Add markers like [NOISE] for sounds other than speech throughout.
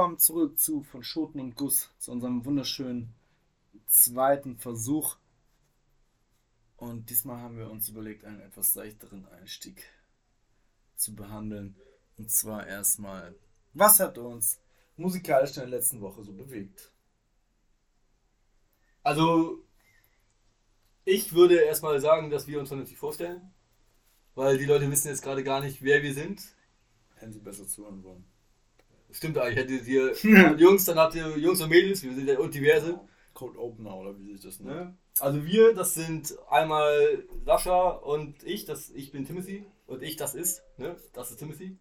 willkommen zurück zu Von Schoten und Guss, zu unserem wunderschönen zweiten Versuch. Und diesmal haben wir uns überlegt, einen etwas seichteren Einstieg zu behandeln. Und zwar erstmal, was hat uns musikalisch in der letzten Woche so bewegt? Also, ich würde erstmal sagen, dass wir uns vernünftig vorstellen. Weil die Leute wissen jetzt gerade gar nicht, wer wir sind. Hätten sie besser zuhören wollen. Stimmt eigentlich, hättet ihr [LAUGHS] Jungs, dann habt ihr Jungs und Mädels, wir sind ja und diverse. Code Opener oder wie sich das nennt. Ne? Also wir, das sind einmal Sascha und ich, das, ich bin Timothy und ich, das ist, ne? Das ist Timothy.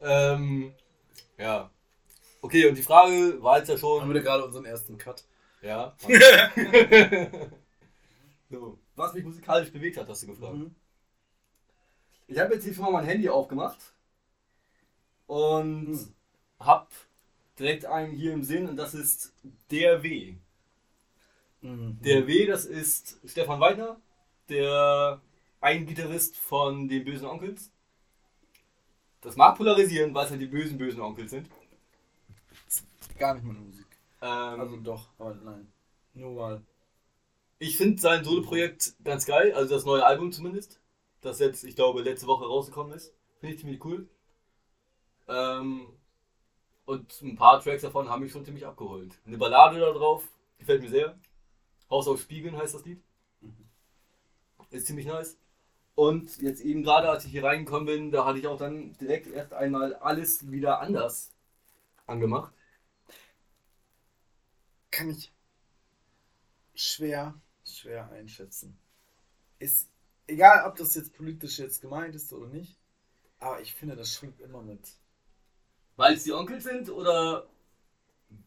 Ähm, ja. Okay, und die Frage war jetzt ja schon. Haben wir gerade unseren ersten Cut? Ja. [LAUGHS] [LAUGHS] so. Was mich musikalisch bewegt hat, hast du gefragt. Mhm. Ich habe jetzt hier schon mal mein Handy aufgemacht und Hm. Hab direkt einen hier im Sinn und das ist der W. Mhm. Der W, das ist Stefan Weidner, der ein Gitarrist von den bösen Onkels. Das mag polarisieren, weil es halt die bösen, bösen Onkels sind. Gar nicht meine Musik. Ähm, Also doch, aber nein. Nur weil. ich finde sein Solo-Projekt ganz geil, also das neue Album zumindest. Das jetzt, ich glaube, letzte Woche rausgekommen ist. Finde ich ziemlich cool. Ähm, und ein paar Tracks davon haben mich schon ziemlich abgeholt. Eine Ballade da drauf, gefällt mir sehr. Haus auf Spiegeln heißt das Lied. Ist ziemlich nice. Und jetzt eben gerade, als ich hier reingekommen bin, da hatte ich auch dann direkt erst einmal alles wieder anders angemacht. Kann ich schwer, schwer einschätzen. Ist egal, ob das jetzt politisch jetzt gemeint ist oder nicht, aber ich finde, das schwingt immer mit. Weil es die Onkel sind oder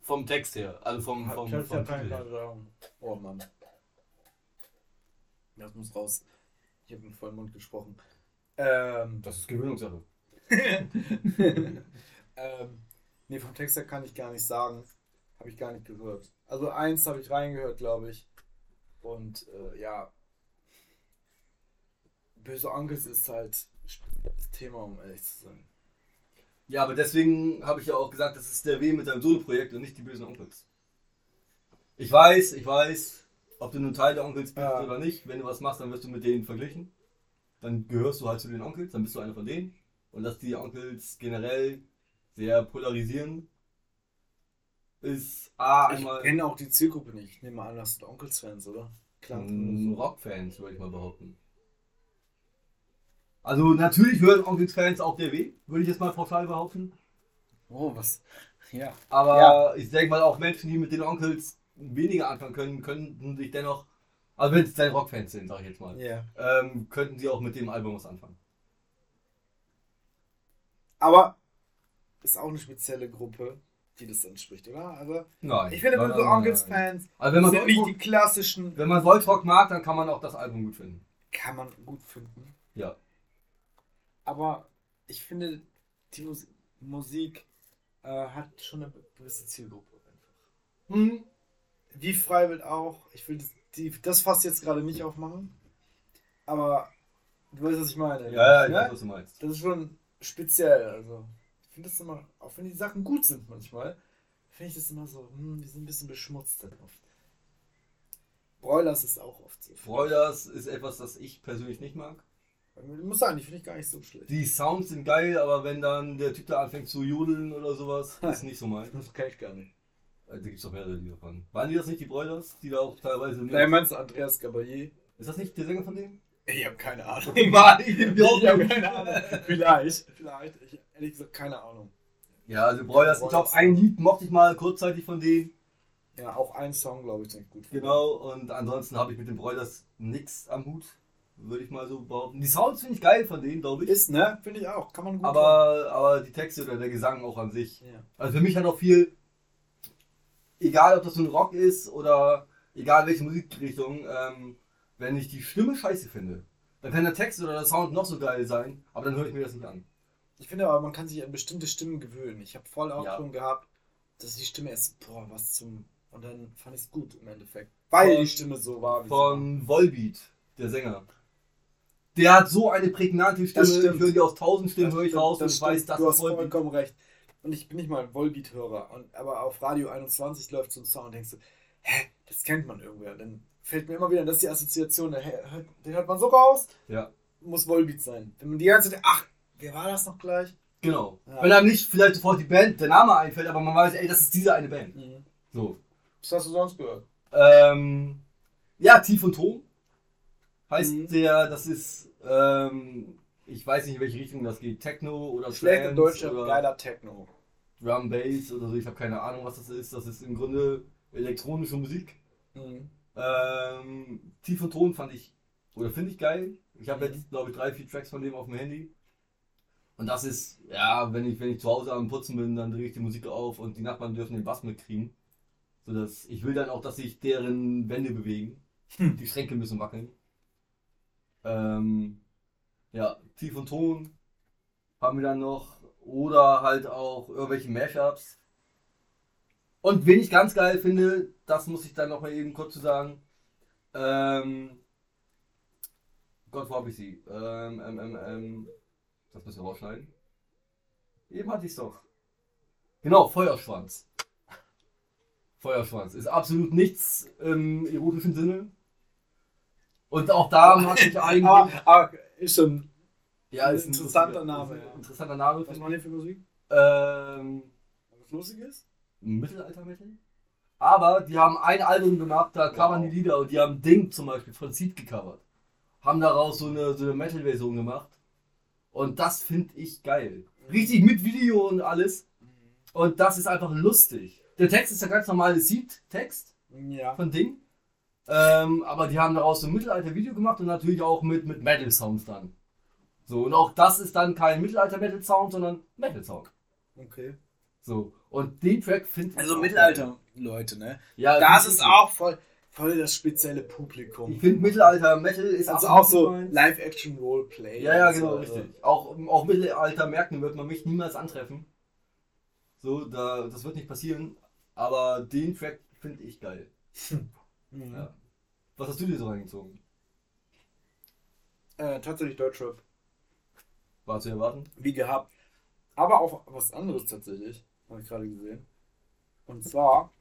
vom Text her? Also vom, vom, Ich vom keine her? sagen. Oh Mann. Das muss raus. Ich habe mit vollem Mund gesprochen. Ähm, Das ist Gewöhnungssache. [LAUGHS] ähm, nee, vom Text her kann ich gar nicht sagen. Habe ich gar nicht gehört. Also eins habe ich reingehört, glaube ich. Und äh, ja. Böse Onkels ist halt spezielles Thema, um ehrlich zu sein. Ja, aber deswegen habe ich ja auch gesagt, das ist der W mit seinem Solo-Projekt und nicht die bösen Onkels. Ich weiß, ich weiß, ob du nun Teil der Onkels bist Ja. oder nicht. Wenn du was machst, dann wirst du mit denen verglichen. Dann gehörst du halt zu den Onkels, dann bist du einer von denen. Und dass die Onkels generell sehr polarisieren, ist A, Ich einmal kenne auch die Zielgruppe nicht. Ich nehme an, das sind Onkels-Fans, oder? Klar. Mm, Rockfans, würde ich mal behaupten. Also natürlich hören Onkels-Fans auch der W, würde ich jetzt mal pauschal behaupten. Oh, was? Ja. Aber Ja. ich denke mal auch Menschen, die mit den Onkels weniger anfangen können, könnten sich dennoch, also wenn es deine Rockfans sind, sag ich jetzt mal, Ja. ähm, könnten sie auch mit dem Album was anfangen. Aber ist auch eine spezielle Gruppe, die das anspricht, oder? Also, Nein. ich finde, nein, Böse nein, nein, Onkels nein. Fans Also wenn man, sind nicht die klassischen. wenn man Deutschrock mag, dann kann man auch das Album gut finden. Kann man gut finden. Ja. Aber ich finde, die Mus Musik äh, hat schon eine gewisse Zielgruppe einfach. Hm. Wie Freiwild auch. Ich will das, die, das fast jetzt gerade nicht aufmachen. Aber du weißt, was ich meine. Ja, ja, ich ne? weiß, was du meinst. Das ist schon speziell. Also, ich finde das immer, auch wenn die Sachen gut sind manchmal, finde ich das immer so, hm, die sind ein bisschen beschmutzt dann oft. Broilers ist auch oft so. Broilers ist etwas, das ich persönlich nicht mag. Ich muss sagen, die finde ich gar nicht so schlecht. Die Sounds sind geil, aber wenn dann der Typ da anfängt zu jodeln oder sowas, ist nicht so mein. Das kenne ich gar nicht. Äh, Da gibt es doch mehrere Lieder von. Waren die das nicht, die Broilers? Die da auch teilweise. Nein, meinst du Andreas Gabalier? Ist das nicht der Sänger von denen? Ich habe keine Ahnung. [LAUGHS] Mann, ich Ich habe keine Ahnung. [LAUGHS] Vielleicht. Vielleicht. Ich, ehrlich gesagt, keine Ahnung. Ja, also Broilers, ich glaube, ein Lied mochte ich mal kurzzeitig von denen. Ja, auch ein Song, glaube ich, den ich gut finde. Genau, und ansonsten habe ich mit den Broilers nichts am Hut, würde ich mal so behaupten. Die Sounds finde ich geil von denen, glaube ich. Ist, ne? Finde ich auch. Kann man gut Aber, aber die Texte oder der Gesang auch an sich. Ja. Also für mich hat auch viel, egal ob das so ein Rock ist oder egal welche Musikrichtung, ähm, wenn ich die Stimme scheiße finde, dann kann der Text oder der Sound noch so geil sein, aber dann höre ich mir das nicht an. Ich finde aber, man kann sich an bestimmte Stimmen gewöhnen. Ich habe voll auch Ja. schon gehabt, dass die Stimme ist, boah, was zum. Und dann fand ich es gut im Endeffekt. Weil Von- die Stimme so war, wie Von Volbeat, der Sänger. Der hat so eine prägnante Stimme, Das stimmt. ich höre die aus tausend. Stimmen, höre ich raus und ich stimmt. weiß, das Du hast Volbeat. vollkommen recht. und ich bin nicht mal Volbeat-Hörer, und- aber auf Radio 21 läuft so ein Song und denkst du, hä, das kennt man irgendwer. Dann fällt mir immer wieder, das ist die Assoziation, der hört- den hört man so raus, Ja. muss Volbeat sein. Wenn man die ganze Zeit, ach, wer war das noch gleich? Genau. Ja. Wenn einem nicht vielleicht sofort die Band, der Name einfällt, aber man weiß, ey, das ist diese eine Band. So. Was hast du sonst gehört? Ähm, ja, Tief und Ton heißt Mhm. der, das ist, ähm, ich weiß nicht, in welche Richtung das geht. Techno oder Schlechter Trance deutscher, oder geiler Techno. Drum Bass oder so, ich habe keine Ahnung, was das ist. Das ist im Grunde elektronische Musik. Mhm. Ähm, Tief und Ton fand ich, oder finde ich geil. Ich habe Mhm. jetzt, glaube ich, drei, vier Tracks von dem auf dem Handy. Und das ist, ja, wenn ich, wenn ich zu Hause am Putzen bin, dann drehe ich die Musik auf und die Nachbarn dürfen den Bass mitkriegen. Sodass ich will dann auch, dass sich deren Wände bewegen. Hm. Die Schränke müssen wackeln. Ähm, ja, Tief und Ton haben wir dann noch. Oder halt auch irgendwelche Mashups. Und wen ich ganz geil finde, das muss ich dann noch mal eben kurz zu sagen. Ähm, Gott, wo hab ich sie? Ähm, ähm, ähm, das müssen wir rausschneiden. Eben hatte ich es doch. Genau, Feuerschwanz. Feuerschwanz ist absolut nichts im erotischen Sinne. Und auch da [LAUGHS] mag ich eigentlich. Aber, aber ist schon ja, ein ist ein interessanter Name, ist ein ja. Interessanter Name. Was machen die für Musik? Ähm, Was Lustiges? Mittelaltermittel. Aber die haben ein Album gemacht, da covern die Lieder und die haben Ding zum Beispiel von Seed gecovert. Haben daraus so eine, so eine Metal-Version gemacht. Und das finde ich geil. Richtig mit Video und alles. Und das ist einfach lustig. Der Text ist der ganz normale Seed-Text Ja. von Ding. Ähm, aber die haben daraus so ein Mittelalter-Video gemacht und natürlich auch mit, mit Metal-Sounds dann. So, und auch das ist dann kein Mittelalter-Metal-Sound, sondern Metal-Sound. Okay. So. Und den Track finde ich. Also Mittelalter-Leute, ne? Ja, Das ist auch voll, voll das spezielle Publikum. Ich finde Mittelalter-Metal ist also auch so. Live-Action-Roleplay. Ja, ja, und so, genau, also. richtig. Auch, auch Mittelalter-Märkten wird man mich niemals antreffen. So, da, das wird nicht passieren. Aber den Track finde ich geil. [LAUGHS] Mhm. Ja. Was hast du dir so reingezogen? Äh, tatsächlich Deutschrap. War zu erwarten? Wie gehabt. Aber auch was anderes tatsächlich. Habe ich gerade gesehen. Und zwar.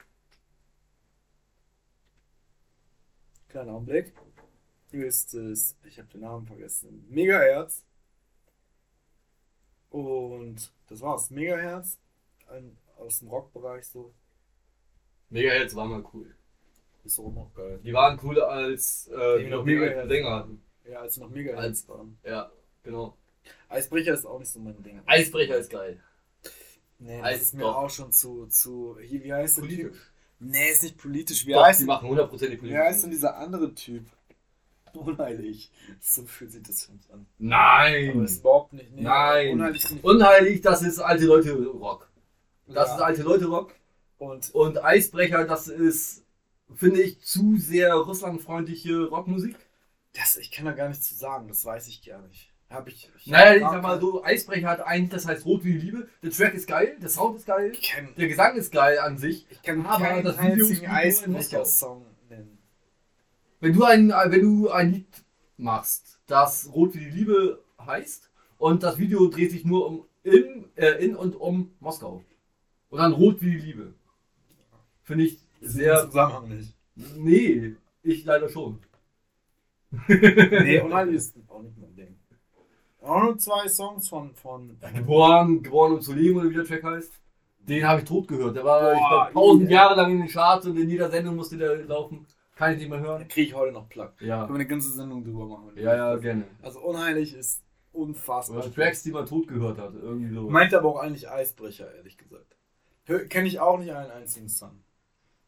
Kleiner Augenblick. Ist es. Ich habe den Namen vergessen. Megahertz. Und das war's. Megahertz. Ein, aus dem Rockbereich so. Megahertz war mal cool. Ist auch noch geil. Die waren cooler als äh, Die noch Megahertz Sänger hatten. Ja, als noch Megahertz Als- waren. Ja, genau. Eisbrecher ist auch nicht so mein Ding. Eisbrecher ist geil. Nee, das Eis- ist mir doch. auch schon zu, zu. Hier, wie heißt der Typ? Politisch. Nee, ist nicht politisch. Wie Doch, heißt die machen hundertprozentig Wie politisch. heißt denn dieser andere Typ? [LAUGHS] Unheilig. So fühlt sich das für mich an. Aber Nein! ist überhaupt nicht. Nee, Nein. Unheilig ich. Unheilig, das ist alte Leute Rock. Das Ja. ist alte Leute Rock. Und Und Eisbrecher, das ist, finde ich, zu sehr russlandfreundliche Rockmusik. das, ich kann da gar nichts zu sagen. Das weiß ich gar nicht. Hab ich. ich Naja, ich sag mal so, Eisbrecher hat eigentlich, das heißt Rot wie die Liebe. Der Track ist geil, der Sound ist geil, kann, der Gesang ist geil an sich. ich kann Aber keinen das Video einzigen. Eisbrecher-Song nennen. Wenn du ein, wenn du ein Lied machst, das Rot wie die Liebe heißt und das Video dreht sich nur um in, äh, in und um Moskau. Und dann Rot wie die Liebe. Finde ich sehr. Zusammenhang nicht. Nee, ich leider schon. Nee, [LAUGHS] Unheilig ist auch nicht mein Ding. Auch nur zwei Songs von. von Geboren, geboren um zu leben oder wie der Track heißt. Den habe ich tot gehört. Der war, ich Boah, glaube, tausend ja. Jahre lang in den Charts und in jeder Sendung musste der laufen. Kann ich nicht mehr hören. kriege ich heute noch Plug. Ja. Können wir eine ganze Sendung drüber machen. Ja, ja, gerne. Also Unheilig ist unfassbar. Oder Tracks, die man tot gehört hat. Irgendwie so. Meint aber auch eigentlich Eisbrecher, ehrlich gesagt. Kenne ich auch nicht einen einzigen Song.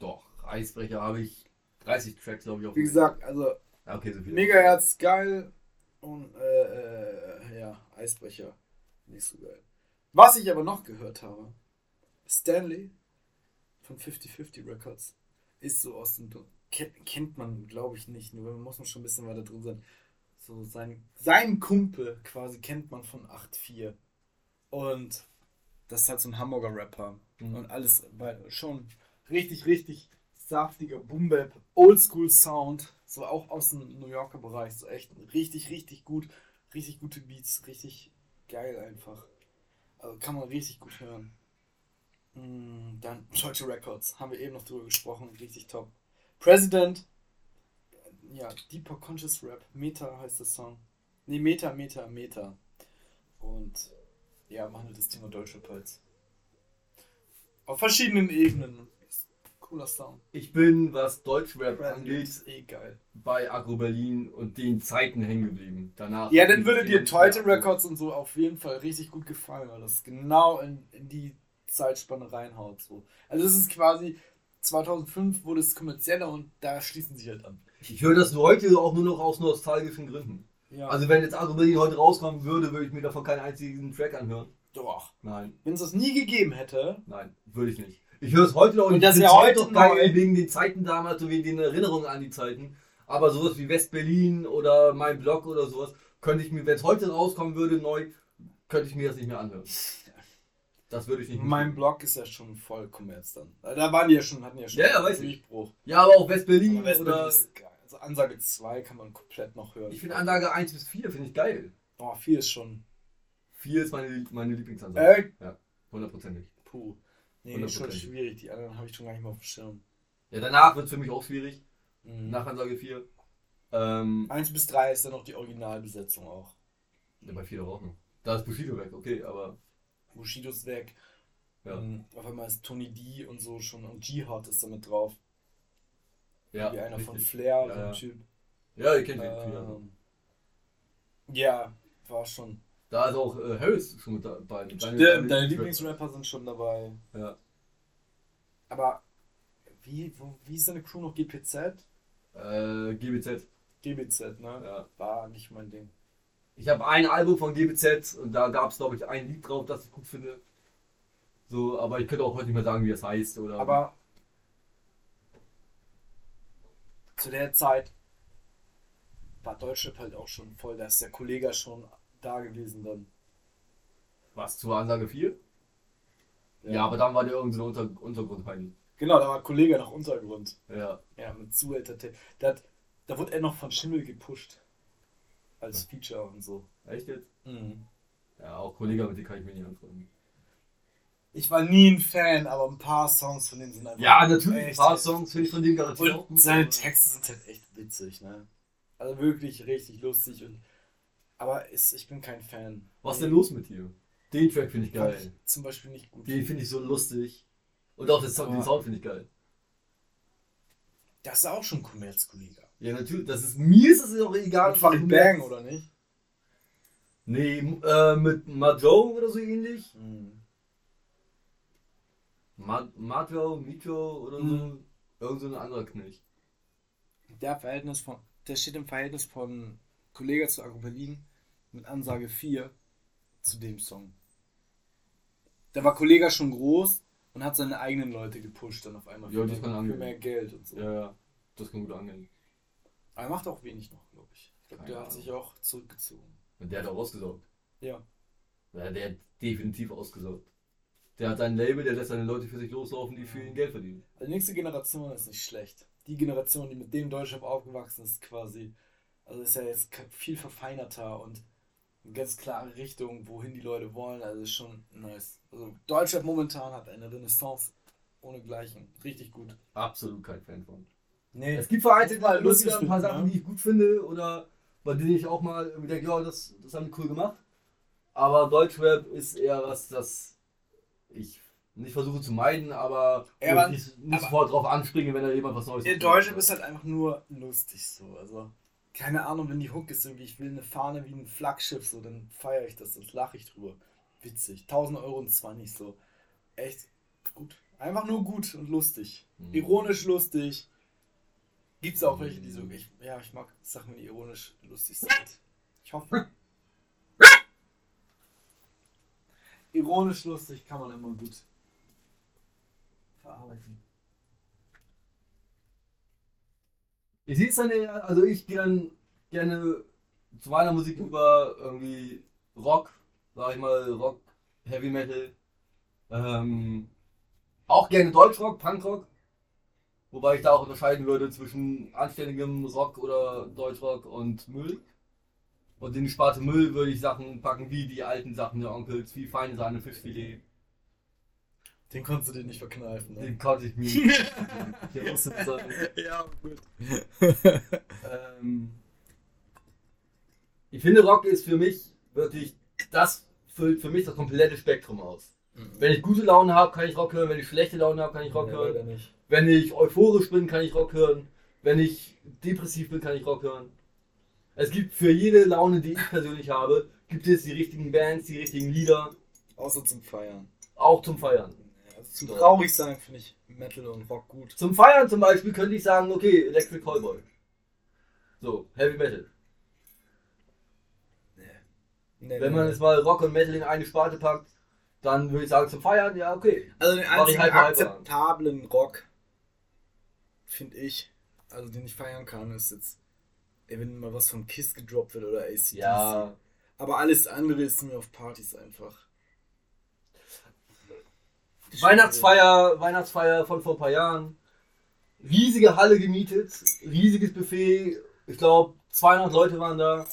Doch, Eisbrecher habe ich 30 Tracks, glaube ich, auf Wie gesagt, also Ja, okay, so viel. Megahertz geil und äh, äh, ja, Eisbrecher nicht so geil. Was ich aber noch gehört habe, Stanley von 50-50 Records ist so aus dem kennt, kennt man glaube ich nicht, nur muss man schon ein bisschen weiter drin sein. So sein, seinen Kumpel quasi kennt man von 8-4 und das ist halt so ein Hamburger Rapper Mhm. und alles bei, schon richtig, richtig saftiger Boom-Bap, Oldschool Sound, so auch aus dem New Yorker Bereich, so echt richtig, richtig gut, richtig gute Beats, richtig geil einfach. Also kann man richtig gut hören. Mm, Dann Deutsche Records, haben wir eben noch drüber gesprochen, richtig top. President, ja, Deeper Conscious Rap, Meta heißt der Song. Ne, Meta, Meta, Meta. Und ja, wir das Thema Deutschrap halt. Auf verschiedenen Ebenen. Cooler Sound. Ich bin, was Deutschrap President angeht, ist eh geil. bei Agro Berlin und den Zeiten hängen geblieben. Danach. Ja, dann würde dir Teute Records und so auf jeden Fall richtig gut gefallen, weil das genau in, in die Zeitspanne reinhaut. So. Also es ist quasi 2005 wurde es kommerzieller und da schließen sie halt an. Ich höre das heute auch nur noch aus nostalgischen Gründen. Ja, Also wenn jetzt Agro Berlin heute rauskommen würde, würde ich mir davon keinen einzigen Track anhören. doch. Nein, Wenn es das nie gegeben hätte, nein, würde ich nicht. Ich höre es heute noch Und ich das find's ja heute heute noch geil wegen den Zeiten damals und wegen den Erinnerungen an die Zeiten. Aber sowas wie West-Berlin oder mein Blog oder sowas, könnte ich mir, wenn es heute rauskommen würde, neu, könnte ich mir das nicht mehr anhören. Das würde ich nicht mein machen. Blog ist ja schon voll Kommerz dann. Da waren die ja schon, hatten ja schon Ja, ja, weiß ich. Durchbruch. Ja, aber auch West-Berlin West-Berlin oder. ist geil. Also Ansage 2 kann man komplett noch hören. Ich finde Anlage 1 bis 4 finde ich geil. Oh, 4 ist schon. 4 ist meine, meine Lieblingsansage. Äh, Hundertprozentig. puh. Nee, ist schon 100%. schwierig. Die anderen habe ich schon gar nicht mehr auf dem Schirm. Ja, danach wird es für mich auch schwierig. Mhm. Nach Ansage 4. Ähm, 1 bis 3 ist dann noch die Originalbesetzung auch. ja, bei 4 doch auch noch. Da ist Bushido weg, okay, aber. Bushido ist weg. Ja. Ähm, auf einmal ist Tony D und so schon und Jihad ist damit drauf. Ja, Wie einer von richtig. Flair, Ja, so ein ja. Typ. Ja, ihr kennt den. Ähm, ja, war schon. Da ist auch äh, Harris schon mit dabei. Deine- Stimmt, deine deine Lieblings- Lieblingsrapper sind schon dabei. Ja. Aber wie, wo, wie ist deine Crew noch? GPZ? Äh, GBZ. GBZ, ne? Ja. War nicht mein Ding. Ich habe ein Album von GBZ und da gab es, glaube ich, ein Lied drauf, das ich gut finde. So, aber ich könnte auch heute nicht mehr sagen, wie es heißt. Oder Aber zu der Zeit war Deutschrap halt auch schon voll. Da ist der Kollege schon da gewesen dann. was zur Ansage 4? Ja, aber dann war der irgendein so Unter Untergrundheini. Genau, da war Kollege noch Untergrund. Ja. Ja, mit Zuhälter. Da, hat- da wurde er noch von Schimmel gepusht. Als Feature und so. Echt jetzt? Mhm. Ja, auch Kollege, mit dem kann ich mir nicht anfreunden. Ich war nie ein Fan, aber ein paar Songs von denen sind einfach. Ja, natürlich. Ein paar. Songs finde ich von dem garantiert Und gut. seine Texte sind halt echt witzig, ne? Also wirklich richtig lustig und. Aber ist, ich bin kein Fan. Was ist denn los mit dir? Den Track finde ich geil. ich zum Beispiel nicht gut. Den finde ich so lustig. Und auch Sound, den Aber- Sound finde ich geil. Das ist auch schon Kommerzkollege. Ja, natürlich. Das ist, mir ist es auch egal. Mit Farid Bang, oder nicht? Nee, äh, mit Majo oder so ähnlich. Mhm. Ma Majo, Mito oder so. Mhm. Irgend so ein anderer Knecht. Der Verhältnis von. Der steht im Verhältnis von Kollege zu Agro Berlin mit Ansage 4 zu dem Song. Da war Kollege schon groß und hat seine eigenen Leute gepusht dann auf einmal. Ja, für, das kann für mehr Geld und so. Ja, ja. Das kann gut angehen. Aber er macht auch wenig noch, glaube ich. Ich Keine der hat Ahnung. sich auch zurückgezogen. Und der hat auch ausgesaugt. Ja. Ja, der hat definitiv ausgesaugt. Der hat sein Label, der lässt seine Leute für sich loslaufen, die für ihn Geld verdienen. Die nächste Generation ist nicht schlecht. Die Generation, die mit dem Deutschrap aufgewachsen ist, quasi. Also ist ja jetzt viel verfeinerter und eine ganz klare Richtung, wohin die Leute wollen. Also ist schon nice. Also Deutschrap momentan hat eine Renaissance ohnegleichen. Richtig gut. Absolut kein Fan von. Nee. Es gibt vereinzelt man mal immer lustig wieder ein paar finden, Sachen, ne? die ich gut finde oder bei denen ich auch mal irgendwie denke, ja, das, das haben die cool gemacht. Aber Deutschrap ist eher was, das ich nicht versuche zu meiden, aber, Ja, ich nicht, nicht aber- sofort drauf anspringe, wenn da jemand was Neues Der macht. Deutschrap ist halt einfach nur lustig so. Also keine Ahnung, wenn die Hook ist irgendwie, ich will eine Fahne wie ein Flaggschiff, so, dann feiere ich das, dann lache ich drüber. Witzig. 1000 Euro und zwar nicht so. Echt gut. Einfach nur gut und lustig. Mhm. Ironisch lustig. Gibt es auch welche, die so. Ich, ja, ich mag Sachen, die ironisch lustig sind. [LAUGHS] Ich hoffe. Ironisch lustig kann man immer gut verarbeiten. Ich sehe es dann eher, also ich gehe gerne zu meiner Musik über irgendwie Rock, sag ich mal, Rock, Heavy Metal. Ähm, auch gerne Deutschrock, Punkrock. Wobei ich da auch unterscheiden würde zwischen anständigem Rock oder Deutschrock und Müll. Und in die Sparte Müll würde ich Sachen packen wie die alten Sachen der Onkels, wie feine Sahne, Fischfilet. Den konntest du dir nicht verkneifen. Ne? Den konnte ich mir nicht. Der musste sein. [LAUGHS] ja, gut. [LAUGHS] Ähm, ich finde, Rock ist für mich wirklich, das füllt für mich das komplette Spektrum aus. Wenn ich gute Laune habe, kann ich Rock hören. Wenn ich schlechte Laune habe, kann ich Rock Ja, hören. Wenn ich euphorisch bin, kann ich Rock hören. Wenn ich depressiv bin, kann ich Rock hören. Es gibt für jede Laune, die ich persönlich habe, gibt es die richtigen Bands, die richtigen Lieder, Außer zum Feiern. auch zum Feiern. Also zum traurig sein finde ich Metal und Rock gut. Zum Feiern zum Beispiel könnte ich sagen, okay, Electric Callboy. So, Heavy Metal. Nee, Wenn nee, man nee. jetzt mal Rock und Metal in eine Sparte packt, dann würde ich sagen, zum Feiern, ja, okay. Also den einzigen hyper. akzeptablen Rock, finde ich, also den ich feiern kann, ist jetzt, wenn mal was von Kiss gedroppt wird oder ACDC. Ja, Aber alles andere ist mir auf Partys einfach. Weihnachtsfeier, Weihnachtsfeier von vor ein paar Jahren. Riesige Halle gemietet, riesiges Buffet. Ich glaube, 200 Leute waren da.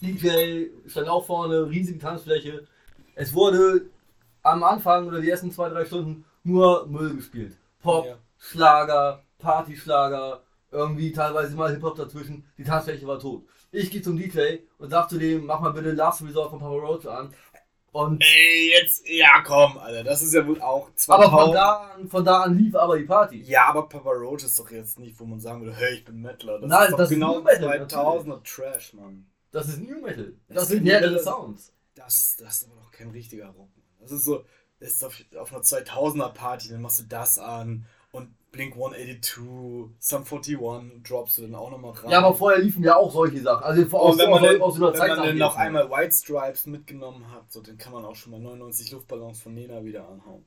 DJ stand auch vorne, riesige Tanzfläche. Es wurde am Anfang oder die ersten zwei, drei Stunden nur Müll gespielt. Pop, Ja. Schlager, Partyschlager, irgendwie teilweise mal Hip-Hop dazwischen. Die Tanzfläche war tot. Ich gehe zum DJ und sag zu dem, mach mal bitte Last Resort von Papa Roach an. Und Ey, jetzt, ja komm, Alter, das ist ja wohl auch aber 2000. von da, an, von da an lief aber die Party. Ja, aber Papa Roach ist doch jetzt nicht, wo man sagen würde, hey, ich bin Metaler. Das Nein, ist das ist genau nur Metal, 2000er Trash, Mann. Das ist New Metal. Das, Das sind mehrere Metal- Sounds. Das, das ist aber noch kein richtiger Rock. Das ist so, das ist auf, auf einer 2000er Party, dann machst du das an und Blink 182, Sum 41 droppst du dann auch nochmal rein. Ja, aber vorher liefen ja auch solche Sachen. Also aus, und wenn aus, man, aus, aus einer wenn Zeit man dann noch einmal White Stripes mitgenommen hat, so, dann kann man auch schon mal 99 Luftballons von Nena wieder anhauen.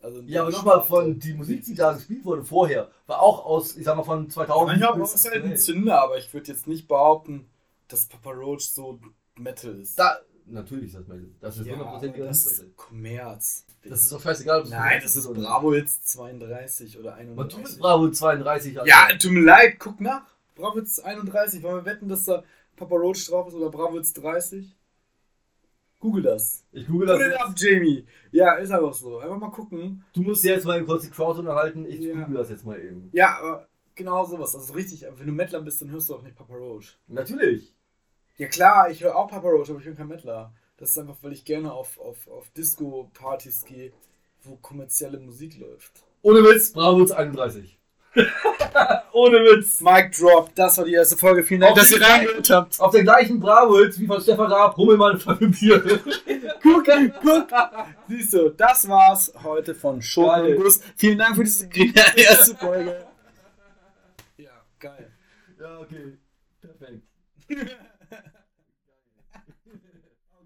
Also Ja, aber nochmal von die Musik, die da gespielt wurde vorher, war auch aus, ich sag mal, von 2000. Manchmal bis- ist halt ein Zünder, aber ich würde jetzt nicht behaupten, dass Papa Roach so Metal ist. Da, natürlich ist das Metal. Das ist ja, 100% aber Metal. das ist Kommerz. Das ist doch scheißegal. ob Nein, das ist oder. Bravo jetzt 32 oder Man tut 31. mit Bravo 32. Alter. Ja, tut mir leid, guck nach. Bravo jetzt 31. Wollen wir wetten, dass da Papa Roach drauf ist oder Bravo jetzt 30? Google das. Ich google Put das. it Jetzt. up, Jamie. Ja, ist einfach so. Einfach mal gucken. Du musst dir jetzt mal kurz die Crowd unterhalten. Ich Ja. google das jetzt mal eben. Ja, aber genau sowas. Also richtig, wenn du Mettler bist, dann hörst du auch nicht Papa Roach. Natürlich. Ja klar, ich höre auch Papa Roach, aber ich bin kein Mettler. Das ist einfach, weil ich gerne auf, auf, auf Disco-Partys gehe, wo kommerzielle Musik läuft. Ohne Witz, Bravo 31. [LAUGHS] Ohne Witz. Mic Drop, das war die erste Folge. Vielen Dank, Auf dass ihr reingehört habt. Auf der gleichen Bravo-Hits wie von Stefan Raab, Hummel mal eine Flasche Bier. [LAUGHS] Guck, guck. Siehst du, das war's heute von Schoten Guss. Vielen Dank für diese [LAUGHS] erste Folge. Ja, geil. Ja, okay. Perfekt.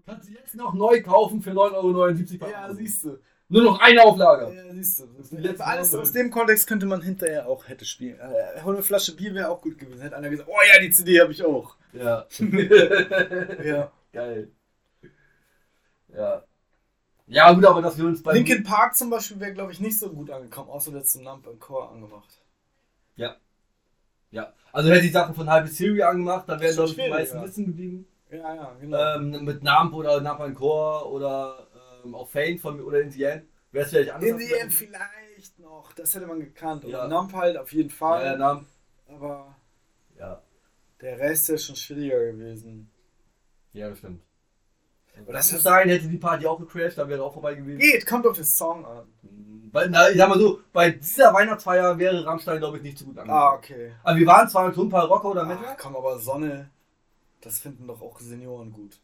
Kannst du jetzt noch neu kaufen für 9,79 Euro. Ja, siehst du. Nur noch eine Auflage. Ja, siehst du. Alles aus dem Kontext könnte man hinterher auch hätte spielen. Äh, eine Flasche Bier wäre auch gut gewesen. Hätte einer gesagt, oh ja, die CD habe ich auch. Ja. [LAUGHS] Ja. Geil. Ja. Ja, gut, aber dass wir uns bei. Linkin Park zum Beispiel wäre, glaube ich, nicht so gut angekommen, außer der zum Nump and Core angemacht. Ja. Also hätte ich Sachen von Halbe Theory angemacht, dann wären, glaube ich, die meisten ja. sitzen geblieben. Ja, ja, genau. Ähm, mit Namp oder Namp and Core oder ähm, auch Fane von oder In the End. Wäre es vielleicht anders. In the End vielleicht noch, das hätte man gekannt. Ja. Und Nump halt auf jeden Fall. ja, Namp. Aber Ja. der Rest wäre schon schwieriger gewesen. Ja, das stimmt. Aber das ist- dahin hätte die Party auch gecrashed, dann wäre auch vorbei gewesen. Geht, kommt auf den Song an. Weil, na, ich sag mal so, bei dieser Weihnachtsfeier wäre Rammstein, glaube ich, nicht so gut angekommen. Ah, okay. Also wir waren zwar schon ein paar Rocker oder Metal. Ach, komm, aber Sonne, das finden doch auch Senioren gut.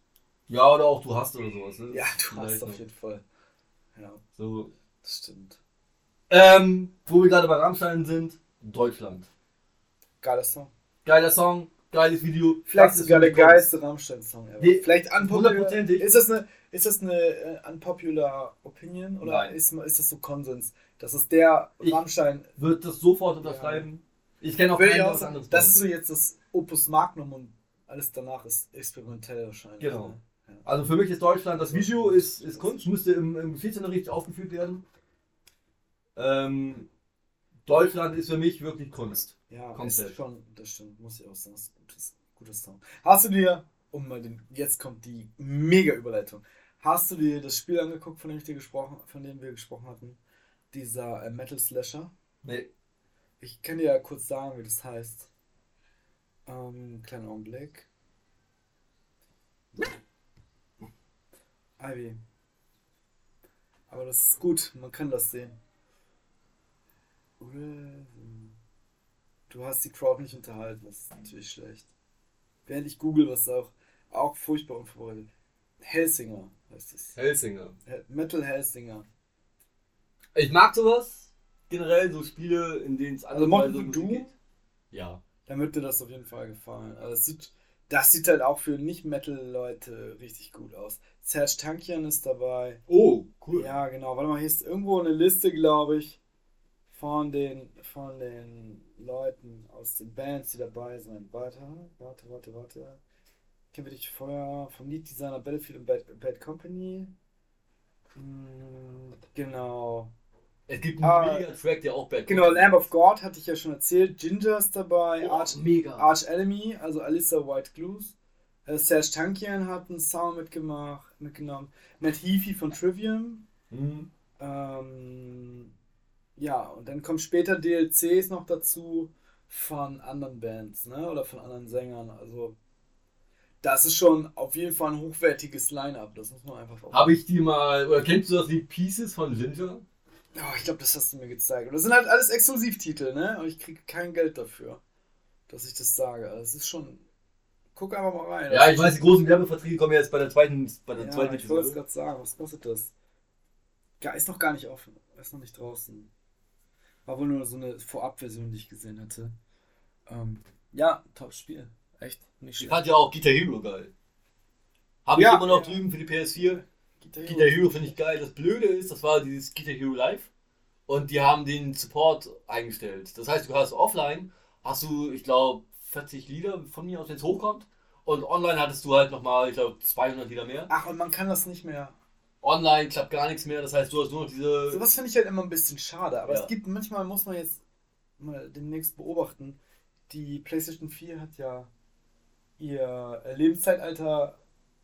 Ja, oder auch du hast oder sowas. Ne? Ja, du Vielleicht hast auf jeden Fall. Ja, So. das stimmt. Ähm, wo wir gerade bei Rammstein sind, Deutschland. Geiler Song. Geiler Song, geiles Video. Vielleicht Das ist sogar der geilste Rammstein-Song. Die- Vielleicht unpopular. Ist das eine, ist das eine äh, unpopular Opinion oder Nein. ist, ist das so Konsens? Das ist der Ich- Rammstein. Wird das sofort unterschreiben. Ich kenne auch keinen, was anderes das ist so jetzt das Opus Magnum und alles danach ist experimentell wahrscheinlich. Genau. ne? Also für mich ist Deutschland, das Video ist, ist Kunst, müsste im, im 14. richtig aufgeführt werden. Ähm, Deutschland ist für mich wirklich Kunst. Ja, Komplett. ist schon, das stimmt, muss ich auch sagen, ist ein gutes, gutes Song. Hast du dir, um mal den, jetzt kommt die mega Überleitung. Hast du dir das Spiel angeguckt, von dem ich dir gesprochen, von dem wir gesprochen hatten? Dieser äh, Metal Slasher. Nee. Ich kann dir ja kurz sagen, wie das heißt. Ähm, kleiner Augenblick. Ivy. Aber das ist gut, man kann das sehen. Du hast die Crowd nicht unterhalten, das ist natürlich schlecht. Während ich google, was auch, auch furchtbar unvorbereitet. Helsinger heißt es. Helsinger. Metal Helsinger. Ich mag sowas. Generell so Spiele, in denen es Also mochtest du geht. Ja. Dann wird dir das auf jeden Fall gefallen. Also es sieht, das sieht halt auch für Nicht-Metal-Leute richtig gut aus. Serge Tankian ist dabei. Oh, cool. Ja, genau. Warte mal, hier ist irgendwo eine Liste, glaube ich, von den, von den Leuten aus den Bands, die dabei sind. Warte, warte, warte, warte. Kennen wir dich vorher vom Lead-Designer Battlefield und Bad, Bad Company? Hm, genau. Es gibt einen Ah, mega Track, der auch Bad Genau, Lamb of God hatte ich ja schon erzählt. Ginger ist dabei. Oh, Arch, mega. Arch Enemy, also Alyssa White Glues. Äh, Serge Tankian hat einen Sound mitgemacht, mitgenommen. Matt Heafy von Trivium. Mhm. Ähm, ja, und dann kommen später DLCs noch dazu von anderen Bands, ne? Oder von anderen Sängern. Also, das ist schon auf jeden Fall ein hochwertiges Line-Up. Das muss man einfach. Habe ich die mal, oder kennst du das Lied Pieces von Ginger? Oh, ich glaube, das hast du mir gezeigt. Und das sind halt alles Exklusivtitel, ne? Und ich kriege kein Geld dafür, dass ich das sage. Also, es ist schon. Guck einfach mal rein. Ja, ich weiß, die großen Werbeverträge kommen jetzt bei der zweiten, bei der Ja, zweiten ich wollte es gerade sagen. Was kostet das? Ja, ist noch gar nicht offen. Ist noch nicht draußen. War wohl nur so eine Vorabversion, die ich gesehen hatte. Ähm, ja, top Spiel. Echt nicht Ich schlecht. fand ja auch Guitar Hero geil. Habe ich Ja, immer noch ja. drüben für die PS4. Guitar Guitar Hero finde ich geil. Das Blöde ist, das war dieses Guitar Hero Live und die haben den Support eingestellt. Das heißt, du hast offline, hast du, ich glaube, 40 Lieder von mir aus, wenn es hochkommt. Und online hattest du halt nochmal, ich glaube, 200 Lieder mehr. Ach, und man kann das nicht mehr. Online klappt gar nichts mehr. Das heißt, du hast nur noch diese. Sowas finde ich halt immer ein bisschen schade. Aber Ja. es gibt manchmal, muss man jetzt mal demnächst beobachten, die PlayStation 4 hat ja ihr Lebenszeitalter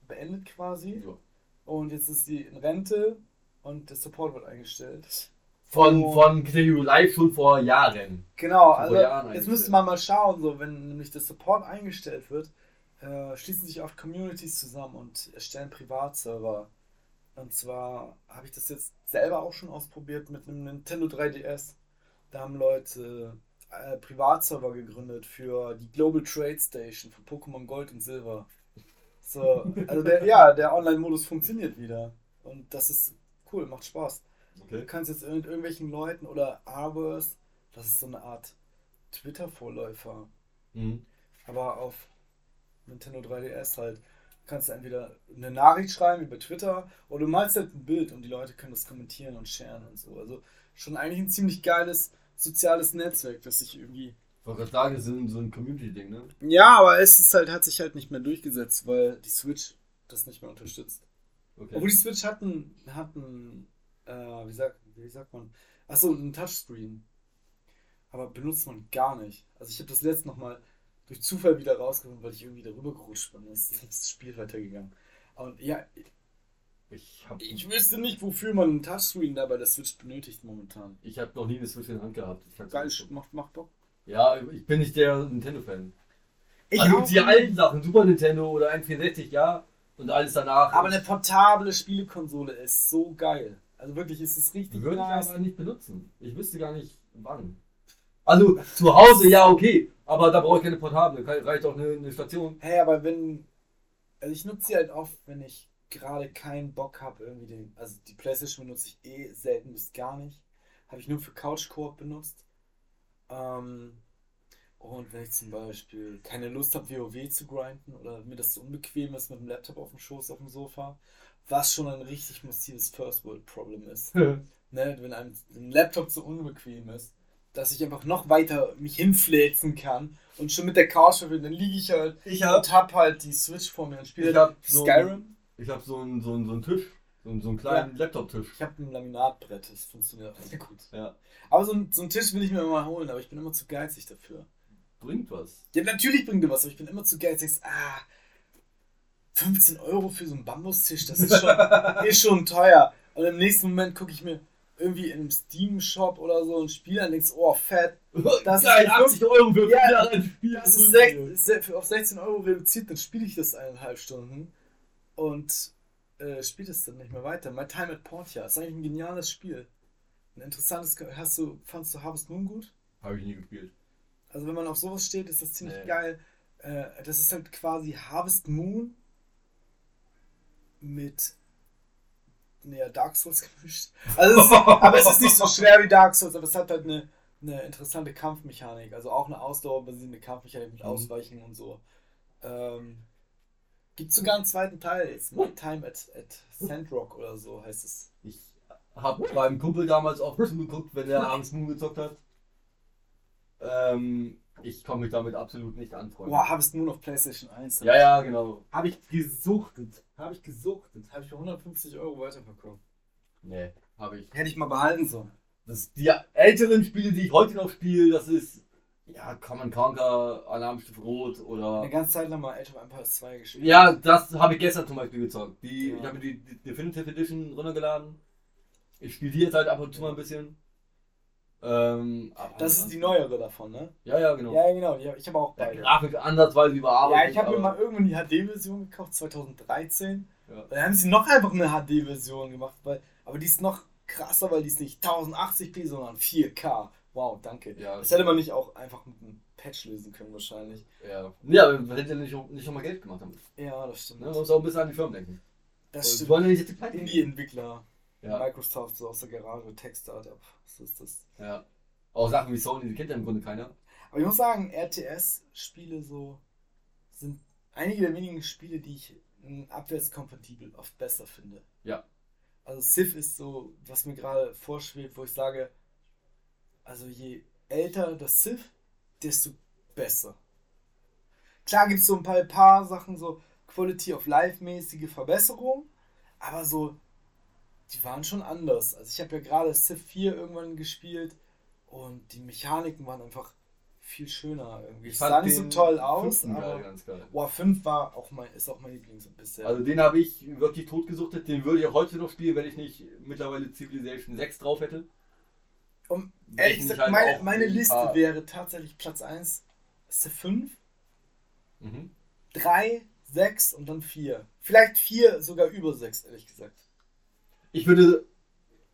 beendet quasi. Ja. Und jetzt ist sie in Rente und der Support wird eingestellt. Von, Oh. von Hero Live schon vor Jahren. Genau, Vor also Jahren jetzt müsste man mal schauen, so wenn nämlich der Support eingestellt wird, äh, schließen sich oft Communities zusammen und erstellen Privatserver. Und zwar habe ich das jetzt selber auch schon ausprobiert mit einem Nintendo 3DS. Da haben Leute äh, Privatserver gegründet für die Global Trade Station für Pokémon Gold und Silber. So, also der, ja, der Online-Modus funktioniert wieder. Und das ist cool, macht Spaß. Du Okay. kannst jetzt irgend irgendwelchen Leuten oder Arbors, das ist so eine Art Twitter-Vorläufer, Mhm. aber auf Nintendo 3DS halt, kannst du entweder eine Nachricht schreiben über Twitter oder du malst halt ein Bild und die Leute können das kommentieren und sharen und so. Also schon eigentlich ein ziemlich geiles soziales Netzwerk, das sich irgendwie. Wollte gerade sagen, das ist so ein Community-Ding, ne? Ja, aber es ist halt, hat sich halt nicht mehr durchgesetzt, weil die Switch das nicht mehr unterstützt. Okay. Obwohl die Switch hatten, hatten äh, wie, sagt, wie sagt man? Achso, einen Touchscreen. Aber benutzt man gar nicht. Also ich habe das letzte noch mal durch Zufall wieder rausgefunden, weil ich irgendwie darüber gerutscht bin. Dann ist das Spiel weitergegangen. Und ja, Ich habe ich wüsste nicht, wofür man einen Touchscreen da bei der Switch benötigt momentan. ich hab noch nie eine Switch in der Hand gehabt. Geil, macht, macht Bock. Ja, ich bin nicht der Nintendo-Fan. Ich also die alten Sachen, Super Nintendo oder N64, ja. Und alles danach. Aber eine portable Spielekonsole ist so geil. Also wirklich, ist es richtig würde ich nice. aber nicht benutzen. Ich wüsste gar nicht wann. Also zu Hause, ja, okay. Aber da brauche ich keine Portable. Reicht auch eine, eine Station. Hey, aber wenn. Also ich nutze sie halt oft, wenn ich gerade keinen Bock habe, irgendwie den. Also die Playstation benutze ich eh selten bis gar nicht. Habe ich nur für Couch Koop benutzt. Ähm, und wenn ich zum Beispiel keine Lust habe, WoW zu grinden oder mir das zu unbequem ist mit dem Laptop auf dem Schoß auf dem Sofa, was schon ein richtig massives First World Problem ist. [LAUGHS] ne, wenn einem ein Laptop so unbequem ist, dass ich einfach noch weiter mich hinfläzen kann und schon mit der Couch verbinden, dann liege ich halt Ich und hab halt die Switch vor mir und spiele Ich hab halt so- Skyrim. Ich habe so einen so einen- so einen Tisch. So einen, so einen kleinen Laptop-Tisch. Ich habe ein Laminatbrett, das funktioniert auch sehr gut. Ja. Aber so, ein, so einen Tisch will ich mir mal holen, aber ich bin immer zu geizig dafür. Bringt was. Ja, natürlich bringt er was, aber ich bin immer zu geizig. Ah, 15 Euro für so einen Bambustisch, das ist schon, [LAUGHS] ist schon teuer. Und im nächsten Moment gucke ich mir, irgendwie im Steam-Shop oder so ein Spiel und denkst, oh, fett. Das Geil, ist 80 Euro für Ja, ja, ein Spiel. Das ist sech, se- auf 16 Euro reduziert, dann spiele ich das eineinhalb Stunden und äh, spiele es dann nicht mehr weiter. My Time at Portia ist eigentlich ein geniales Spiel. Ein interessantes. Hast du, fandst du Harvest Moon gut? Habe ich nie gespielt. Also wenn man auf sowas steht, ist das ziemlich Nee. geil. Äh, das ist halt quasi Harvest Moon mit naja, Dark Souls [LAUGHS] gemischt. Also es ist, aber es ist nicht so schwer wie Dark Souls, aber es hat halt eine, eine interessante Kampfmechanik. Also auch eine ausdauerbasierende Kampfmechanik mit Mhm. Ausweichen und so. Ähm, Gibt sogar einen zweiten Teil. It's My Time at, at Sandrock oder so heißt es. Ich habe meinem Kumpel damals auch zugeguckt, wenn er abends Moon gezockt hat. Ähm, ich komme mich damit absolut nicht anfreunden. Boah, Harvest Moon auf PlayStation 1. Ja, ja, genau. Habe ich gesuchtet. Habe ich gesuchtet. Habe ich für 150 Euro weiterverkauft. Nee, habe ich. Hätte ich mal behalten sollen. Das, die älteren Spiele, die ich heute noch spiele, das ist ja Common Conquer, Alarmstufe Rot oder. Eine ganze Zeit lang mal Age of Empires 2 gespielt. Ja, das habe ich gestern zum Beispiel gezockt. Die, Ja. Ich habe mir die, die Definitive Edition runtergeladen. Ich spiele die jetzt halt ab und zu mal ein bisschen. Ähm, Das ist die neuere davon, ne? Ja, ja, genau. Ja, genau. Ich habe auch Ja, beide. Grafik ansatzweise überarbeitet. Ja, ich habe mir mal irgendwann die HD-Version gekauft, 2013. Ja. Dann haben sie noch einfach eine HD-Version gemacht, weil, aber die ist noch krasser, weil die ist nicht 1080p, sondern 4K. Wow, danke. Ja. Das hätte man nicht auch einfach mit einem Patch lösen können, wahrscheinlich. Ja, ja man hätte ja nicht, nicht nochmal Geld gemacht damit. Ja, das stimmt. Ne? Man muss auch ein bisschen an die Firmen denken. Das Wir stimmt. wollen ja nicht die Pleite. Indie-Entwickler. Ja, Microsoft so aus der Garage, Tech-Startup. So ist das. ja. Auch Sachen wie Sony, die kennt ja im Grunde keiner. Aber ich muss sagen, RTS-Spiele so sind einige der wenigen Spiele, die ich abwärtskompatibel oft besser finde. Ja. Also Civ ist so, was mir gerade vorschwebt, wo ich sage, also je älter das Civ, desto besser. Klar gibt es so ein paar, paar Sachen, so Quality of Life-mäßige Verbesserungen, aber so, die waren schon anders. Also ich habe ja gerade Civ 4 irgendwann gespielt und die Mechaniken waren einfach viel schöner irgendwie. Es sah nicht so toll aus, geil, aber ganz geil. Boah, 5 war auch mein, ist auch mein Lieblings bisher. Also den habe ich wirklich totgesuchtet. Den würde ich auch heute noch spielen, wenn ich nicht mittlerweile Civilization 6 drauf hätte. Um, ehrlich ich gesagt, halt meine, meine ein Liste wäre tatsächlich Platz 1 Civ 5, Mhm. 3, 6 und dann 4. Vielleicht 4 sogar über 6, ehrlich gesagt. Ich würde,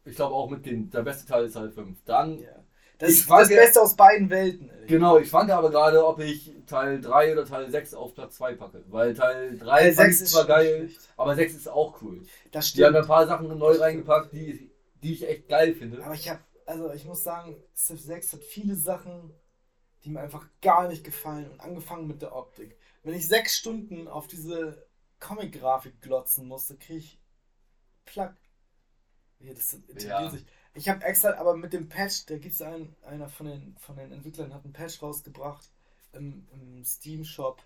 ich glaube auch mit den, der beste Teil ist halt 5. Dann, Ja. Das ist das Beste aus beiden Welten. ehrlich genau, ich schwanke aber gerade, ob ich Teil 3 oder Teil 6 auf Platz 2 packe. Weil Teil 3 Teil fand 6 ich ist zwar geil, schlecht. aber 6 ist auch cool. Das Die haben stimmt. ein paar Sachen neu reingepackt, die, die ich echt geil finde. Aber ich habe, also ich muss sagen, Civ 6 hat viele Sachen, die mir einfach gar nicht gefallen. Und angefangen mit der Optik. Wenn ich sechs Stunden auf diese Comic-Grafik glotzen musste, kriege ich Plack. Ja, das integriert Ja. sich. Ich habe extra, aber mit dem Patch, da gibt es einen, einer von den, von den Entwicklern hat einen Patch rausgebracht im, im Steam-Shop,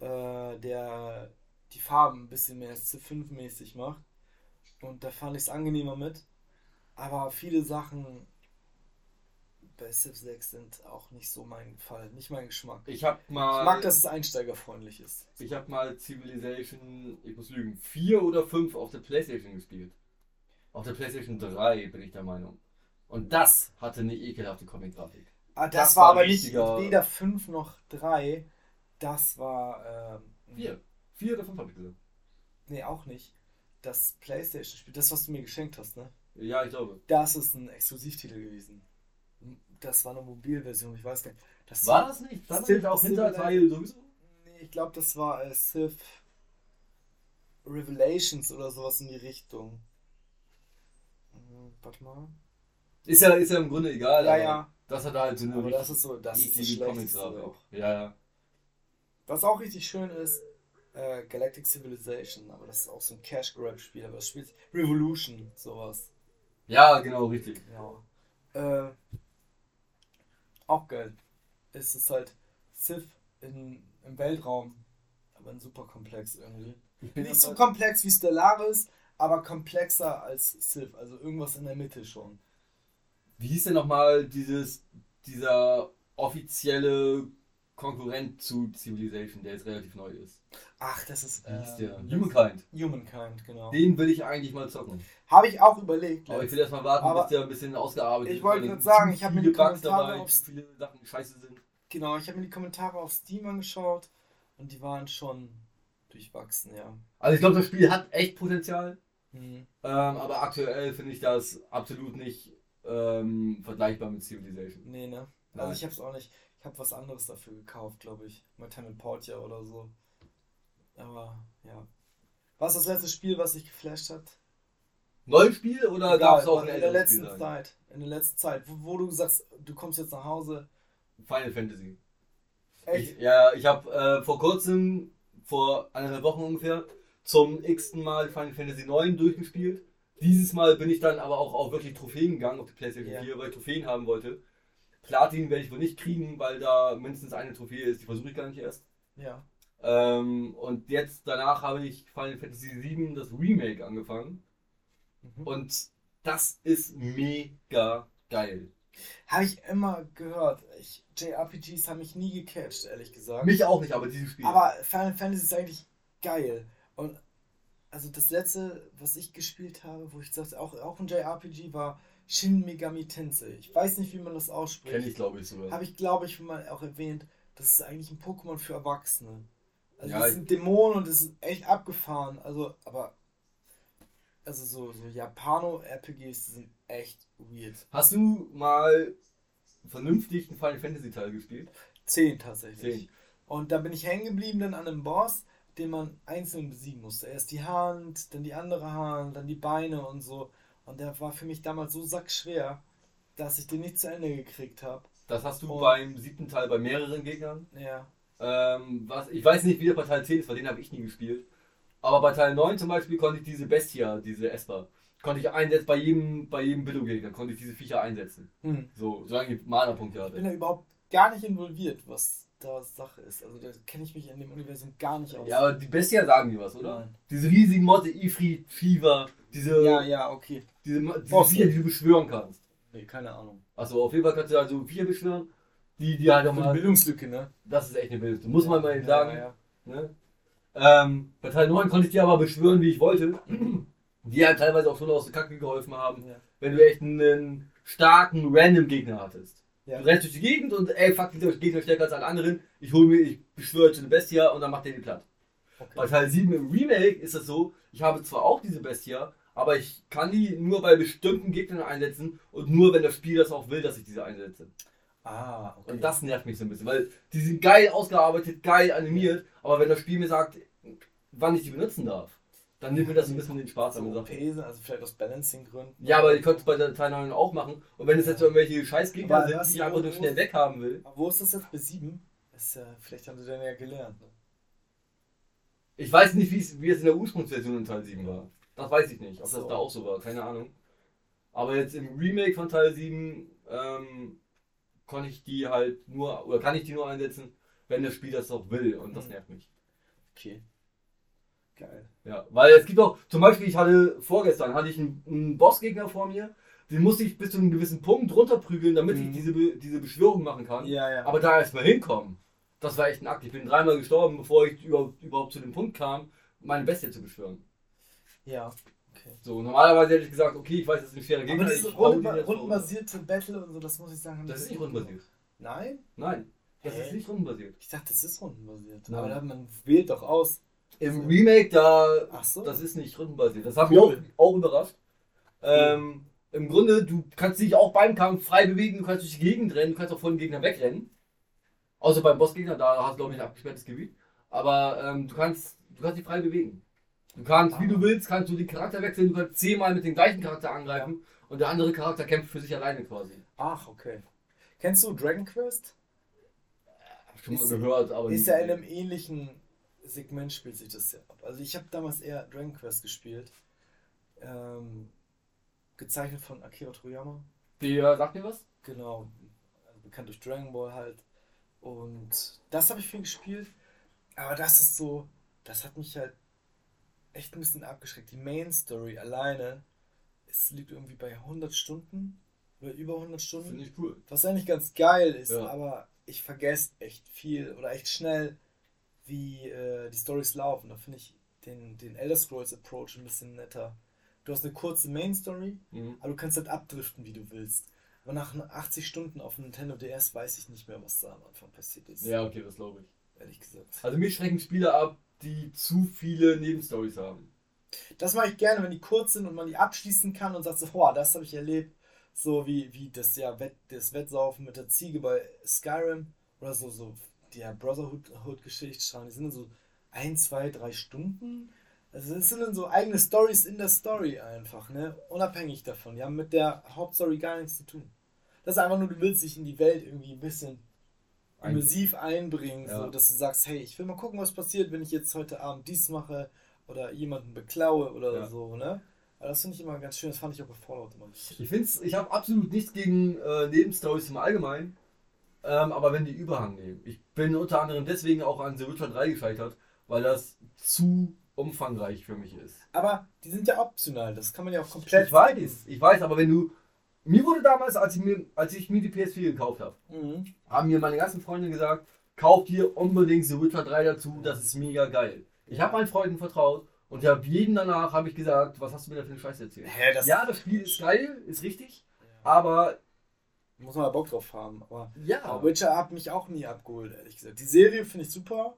äh, der die Farben ein bisschen mehr C5-mäßig macht. Und da fand ich es angenehmer mit. Aber viele Sachen bei Civ 6 sind auch nicht so mein Fall, nicht mein Geschmack. Ich habe mal, Ich mag, dass es einsteigerfreundlich ist. ich habe mal Civilization, ich muss lügen, 4 oder 5 auf der Playstation gespielt. Auf der Playstation 3 bin ich der Meinung. Und das hatte eine ekelhafte Comic-Grafik. Ah, das, Das war war aber nicht weder 5 noch 3. Das war. Ähm, 4. 4 oder 5 habe ich gesagt. Nee, auch nicht. Das PlayStation-Spiel, das, was du mir geschenkt hast, ne? Ja, ich glaube. Das ist ein Exklusivtitel gewesen. Das war eine Mobilversion, ich weiß gar nicht. Das War das nicht? Stand das nicht auch hinter Teil sowieso? Nee, ich glaube, das war äh, Civ Revelations oder sowas in die Richtung. Hm, warte mal. Ist ja, ist ja im Grunde egal. Ja, ja. Das hat halt so eine Aber das ist so, das ist Schlechteste Comic-Grafik. auch. Ja, ja. Was auch richtig schön ist, äh, Galactic Civilization, aber das ist auch so ein Cash Grab Spiel, aber das spielt Revolution, sowas. Ja, genau, richtig. Ja. Äh, auch geil. Es ist halt Civ in, im Weltraum, aber in super komplex irgendwie. Nicht so komplex wie Stellaris, aber komplexer als Civ, also irgendwas in der Mitte schon. Wie hieß denn nochmal dieses, dieser offizielle Konkurrent zu Civilization, der jetzt relativ neu ist. Ach, das ist. Wie hieß der? ähm, Humankind. Humankind, genau. Den will ich eigentlich mal zocken. Habe ich auch überlegt. Aber ich will erstmal warten, Aber bis der ein bisschen ausgearbeitet ich ist. wollte weil gerade sagen, ich habe mir die Kommentare dabei, zu viele Sachen scheiße sind. Genau, ich habe mir die Kommentare auf Steam angeschaut und die waren schon durchwachsen, ja. Also ich glaube, das Spiel hat echt Potenzial. Hm. Ähm, aber aktuell finde ich das absolut nicht ähm, vergleichbar mit Civilization. Nee, ne? Nein. Also ich hab's auch nicht. Ich habe was anderes dafür gekauft, glaube ich. Time in Portia oder so. Aber ja. Was ist das letzte Spiel, was dich geflasht hat? Neues Spiel oder darf es auch in der letzten Spiel? Zeit. In der letzten Zeit. Wo, wo du sagst, du kommst jetzt nach Hause. Final Fantasy. Echt? Ich, ja, ich habe äh, vor kurzem, vor eineinhalb Wochen ungefähr, zum x-ten Mal Final Fantasy 9 durchgespielt. Dieses Mal bin ich dann aber auch auf wirklich Trophäen gegangen auf die PlayStation. 4, weil ich Trophäen haben wollte. Platin werde ich wohl nicht kriegen, weil da mindestens eine Trophäe ist, die versuche ich gar nicht erst. Ja. Ähm, und jetzt danach habe ich Final Fantasy 7 das Remake angefangen. Mhm. Und das ist mega geil. Habe ich immer gehört. Ich, JRPGs haben mich nie gecatcht, ehrlich gesagt. Mich auch nicht, aber dieses Spiel. Aber Final Fantasy ist eigentlich geil. Und also das letzte, was ich gespielt habe, wo ich sagte, auch, auch ein JRPG war Shin Megami Tensei. Ich weiß nicht, wie man das ausspricht. Kenne ich, glaube ich, sogar. Habe ich, glaube ich, mal auch erwähnt. Das ist eigentlich ein Pokémon für Erwachsene. Also Ja, das sind Dämonen und das ist echt abgefahren. Also, aber also so, so Japano-RPGs sind echt weird. Hast du mal vernünftig einen Final Fantasy Teil gespielt? Zehn tatsächlich. Zehn. Und da bin ich hängen geblieben dann an einem Boss, den man einzeln besiegen musste. Erst die Hand, dann die andere Hand, dann die Beine und so. Und der war für mich damals so sackschwer, dass ich den nicht zu Ende gekriegt habe. Das hast du Und- beim siebten Teil bei mehreren Gegnern. Ja. Ähm, was, ich weiß nicht, wie der bei Teil 10 ist, weil den habe ich nie gespielt. Aber bei Teil 9 zum Beispiel konnte ich diese Bestia, diese Esper, konnte ich einsetzen, bei jedem, bei jedem Billo-Gegner konnte ich diese Viecher einsetzen. Hm. So, solange ich Mana-Punkte Ich bin hatte. da überhaupt gar nicht involviert, was da Sache ist. Also da kenne ich mich in dem Universum gar nicht aus. Ja, aber die Bestia sagen dir was, oder? Nein. Diese riesigen Motte, Ifrit, Fever, diese, ja, ja, okay. Diese, diese die du beschwören kannst. Nee, keine Ahnung. Achso, auf jeden Fall kannst du also Viecher beschwören, die, die halt auch Eine mal, Bildungslücke, ne? das ist echt eine Bildung. Muss man mal eben sagen. Ja, ja. Ne? Ähm, bei Teil 9 konnte ich die aber beschwören, wie ich wollte. [CLEARS THROAT] Die halt teilweise auch schon aus der Kacke geholfen haben, Ja. wenn du echt einen starken Random-Gegner hattest. Ja. Du rennst durch die Gegend und ey, fuck, dieser Gegner stärker als alle anderen. Ich hole mir, ich beschwöre jetzt eine Bestia und dann macht der die platt. Bei Okay. Teil 7 im Remake ist es so, ich habe zwar auch diese Bestia, aber ich kann die nur bei bestimmten Gegnern einsetzen und nur wenn das Spiel das auch will, dass ich diese einsetze. Ah, okay. Und das nervt mich so ein bisschen, weil die sind geil ausgearbeitet, geil animiert, aber wenn das Spiel mir sagt, wann ich die benutzen darf, dann nimmt mir das ein bisschen den Spaß an so sind, also vielleicht aus Balancing-Gründen. Ja, aber ich konnte es bei der Teil 9 auch machen. Und wenn es jetzt irgendwelche Scheißgegner sind, die ich einfach nur schnell weghaben will. Aber wo ist das jetzt bei 7? Ist ja, vielleicht haben sie dann ja gelernt. Ne? Ich weiß nicht, wie es, wie es in der Ursprungsversion in Teil 7 war. Das weiß ich nicht, ob das So. da auch so war, keine Ahnung. Aber jetzt im Remake von Teil 7 ähm, konnte ich die halt nur, oder kann ich die nur einsetzen, wenn das Spiel das auch will. Und das Mhm. nervt mich. Okay. Geil. Ja, weil es gibt auch, zum Beispiel, ich hatte vorgestern hatte ich einen, einen Bossgegner vor mir, den musste ich bis zu einem gewissen Punkt runterprügeln, damit Mhm. ich diese, Be- diese Beschwörung machen kann. Ja, ja. Aber da erstmal hinkommen, das war echt ein Akt. Ich bin dreimal gestorben, bevor ich über, überhaupt zu dem Punkt kam, meine Bestie zu beschwören. Ja. Okay. So, normalerweise hätte ich gesagt, okay, ich weiß, das ist ein schwerer Gegner. Aber dieses rundenbasierte Battle und so, das muss ich sagen. haben Das ist nicht rundenbasiert. Nein? Nein, das Hä? ist nicht rundenbasiert. Ich dachte, das ist rundenbasiert. Nein. Aber da, man wählt doch aus. Im So. Remake, da, Ach so. das ist nicht rundenbasiert. Das hat mich auch, Cool. auch überrascht. Ähm, Im Grunde, du kannst dich auch beim Kampf frei bewegen, du kannst durch die Gegend rennen, du kannst auch vor den Gegner wegrennen. Außer beim Bossgegner, da hast du, glaube ich, ein abgesperrtes Gebiet. Aber ähm, du, kannst, du kannst dich frei bewegen. Du kannst, wie du willst, kannst du den Charakter wechseln, du kannst zehnmal mit dem gleichen Charakter angreifen und der andere Charakter kämpft für sich alleine quasi. Ach, okay. Kennst du Dragon Quest? Hab schon mal gehört, aber Ist ja in einem ähnlichen Segment spielt sich das ja ab. Also ich habe damals eher Dragon Quest gespielt. Ähm, gezeichnet von Akira Toriyama. Der sagt mir was? Genau. Also bekannt durch Dragon Ball halt. Und das habe ich viel gespielt. Aber das ist so, das hat mich halt echt ein bisschen abgeschreckt. Die Main Story alleine, es liegt irgendwie bei 100 Stunden oder über 100 Stunden. Finde ich cool. Was eigentlich ganz geil ist, Ja. aber ich vergesse echt viel oder echt schnell, wie äh, die Stories laufen. Da finde ich den, den Elder Scrolls Approach ein bisschen netter. Du hast eine kurze Main Story, Mhm. aber du kannst halt abdriften, wie du willst. Aber nach 80 Stunden auf Nintendo DS weiß ich nicht mehr, was da am Anfang passiert ist. Ja, okay, das glaube ich. Ehrlich gesagt. Also mich schrecken Spiele ab, die zu viele Nebenstories haben. Das mache ich gerne, wenn die kurz sind und man die abschließen kann und sagt so, boah, das habe ich erlebt. So wie, wie das ja Wett, das Wettsaufen mit der Ziege bei Skyrim oder so, so Brotherhood-Geschichte schreiben. Die sind dann so ein, zwei, drei Stunden. Also das sind dann so eigene Stories in der Story einfach, ne? Unabhängig davon. Die haben mit der Hauptstory gar nichts zu tun. Das ist einfach nur, du willst dich in die Welt irgendwie ein bisschen immersiv einbringen, Ja. so dass du sagst, hey, ich will mal gucken, was passiert, wenn ich jetzt heute Abend dies mache oder jemanden beklaue oder Ja. so, ne? Aber das finde ich immer ganz schön, das fand ich auch bei Fallout immer. Ich finde ich habe absolut nichts gegen äh, Nebenstories im Allgemeinen. Ähm, aber wenn die Überhang nehmen. Ich bin unter anderem deswegen auch an The Witcher 3 gescheitert, weil das zu umfangreich für mich ist. Aber die sind ja optional, das kann man ja auch komplett. Ich weiß, ich weiß, aber wenn du. Mir wurde damals, als ich mir, als ich mir die PS4 gekauft habe, Mhm. haben mir meine ganzen Freunde gesagt, kauf dir unbedingt The Witcher 3 dazu, das ist mega geil. Ich habe meinen Freunden vertraut und ich habe jedem danach habe ich gesagt, was hast du mir da für eine Scheiße erzählt? Hä, das Ja, das Spiel ist geil, ist richtig, aber muss man ja Bock drauf haben. Aber, ja, Witcher hat mich auch nie abgeholt, ehrlich gesagt. Die Serie finde ich super.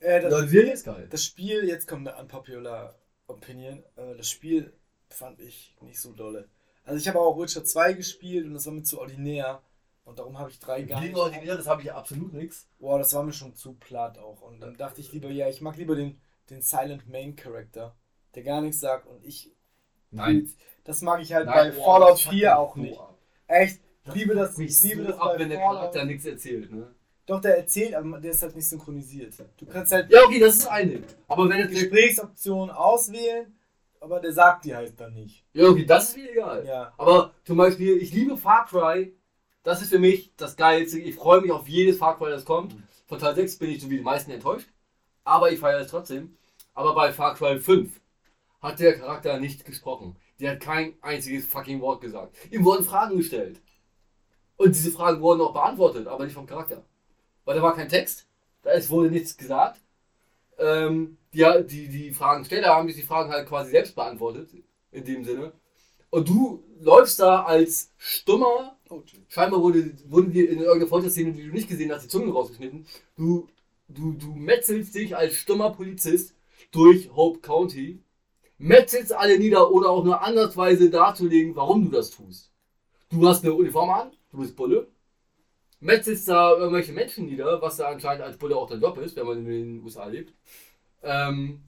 Äh, das, die Serie ist geil. das Spiel, jetzt kommt eine unpopular Opinion, äh, das Spiel fand ich nicht so dolle. Also ich habe auch Witcher 2 gespielt und das war mir zu ordinär. Und darum habe ich 3 gar Gegen nicht. Ordinäres habe ich absolut nichts. Boah, das war mir schon zu platt auch. Und dann dachte ich lieber, ja, ich mag lieber den, den Silent Main Character, der gar nichts sagt. Und ich. Das mag ich halt bei boah, Fallout das fuckt 4 mich auch nicht. ab. Echt, Das liebe das, mich ich liebe so das ab, bei wenn der. Charakter nichts erzählt, ne? Doch, der erzählt, aber der ist halt nicht synchronisiert. Du kannst halt Ja, okay, das ist eine. Aber wenn jetzt Gesprächsoptionen auswählen, aber der sagt die halt dann nicht. Ja, okay, das ist mir egal. Ja. Aber zum Beispiel, ich liebe Far Cry. Das ist für mich das Geilste. Ich freue mich auf jedes Far Cry, das kommt. Von Teil 6 bin ich so wie die meisten enttäuscht. Aber ich feiere es trotzdem. Aber bei Far Cry 5 hat der Charakter nicht gesprochen. Der hat kein einziges fucking Wort gesagt. Ihm wurden Fragen gestellt. Und diese Fragen wurden auch beantwortet, aber nicht vom Charakter. Weil da war kein Text. Da wurde nichts gesagt. Ähm, die, die, die Fragensteller haben sich die Fragen halt quasi selbst beantwortet. In dem Sinne. Und du läufst da als stummer Oh. Scheinbar wurde, wurden dir in irgendeiner Folterszene, die du nicht gesehen hast, die Zunge rausgeschnitten. Du, du, du metzelst dich als stummer Polizist durch Hope County, metzelst alle nieder, ohne auch nur ansatzweise darzulegen, warum du das tust. Du hast eine Uniform an, du bist Bulle, metzelst da irgendwelche Menschen nieder, was da anscheinend als Bulle auch dein Job ist, wenn man in den USA lebt. Ähm,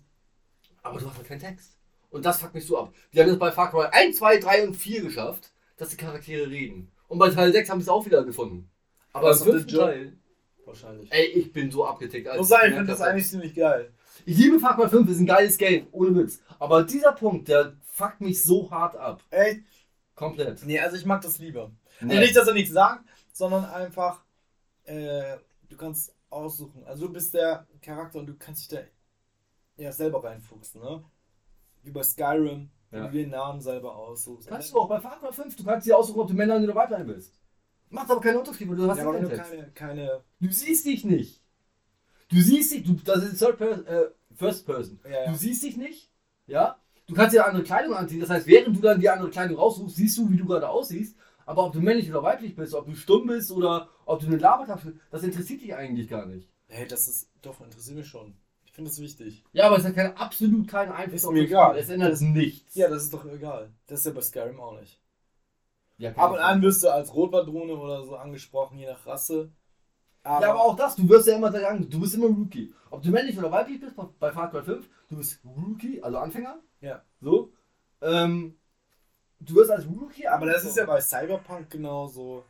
aber du hast halt keinen Text. Und das fuckt mich so ab. Die haben es bei Far Cry 1, 2, 3 und 4 geschafft, dass die Charaktere reden. Und bei Teil 6 haben sie es auch wieder gefunden. Aber Das im der fünften. Teil, Wahrscheinlich. ey, ich bin so abgetickt. Muss sein, ich finde das eigentlich ziemlich geil. Ich liebe Far Cry 5, ist ein geiles Game, ohne Witz. Aber dieser Punkt, der fuckt mich so hart ab. Echt? Komplett. Nee, also ich mag das lieber. Nee. Also nicht, dass er nichts sagt, sondern einfach, äh, du kannst aussuchen. Also du bist der Charakter und du kannst dich da ja selber reinfuchsen, ne? Wie bei Skyrim, Ja. du den Namen selber aussuchst. Kannst du auch bei Far Cry 5, du kannst dir aussuchen, ob du Männer oder Weiblein bist. Macht aber keinen Unterschied, weil du hast ja, wenn keinen keine, keine, Du siehst dich nicht. Du siehst dich, du, das ist Third per, äh, First Person. Ja, ja. Du siehst dich nicht, ja? Du kannst dir andere Kleidung anziehen, das heißt, während du dann die andere Kleidung raussuchst, siehst du, wie du gerade aussiehst. Aber ob du männlich oder weiblich bist, ob du stumm bist oder ob du eine Labertasche, das interessiert dich eigentlich gar nicht. hey, das ist, doch, interessiert mich schon. Ich finde das wichtig. Ja, aber es hat keinen, absolut keinen Einfluss Ist auf mir das egal. Es ändert es nichts. Ja, das ist doch egal. Das ist ja bei Skyrim auch nicht. Ja, Ab und an wirst du als Rotwadrone oder so angesprochen, je nach Rasse. Aber, Ja, aber auch das, du wirst ja immer sagen, du bist immer Rookie. Ob du männlich oder weiblich bist bei Far Cry 5, du bist Rookie, also Anfänger. Ja. So. Ähm, du wirst als Rookie aber das ist ja bei Cyberpunk genauso.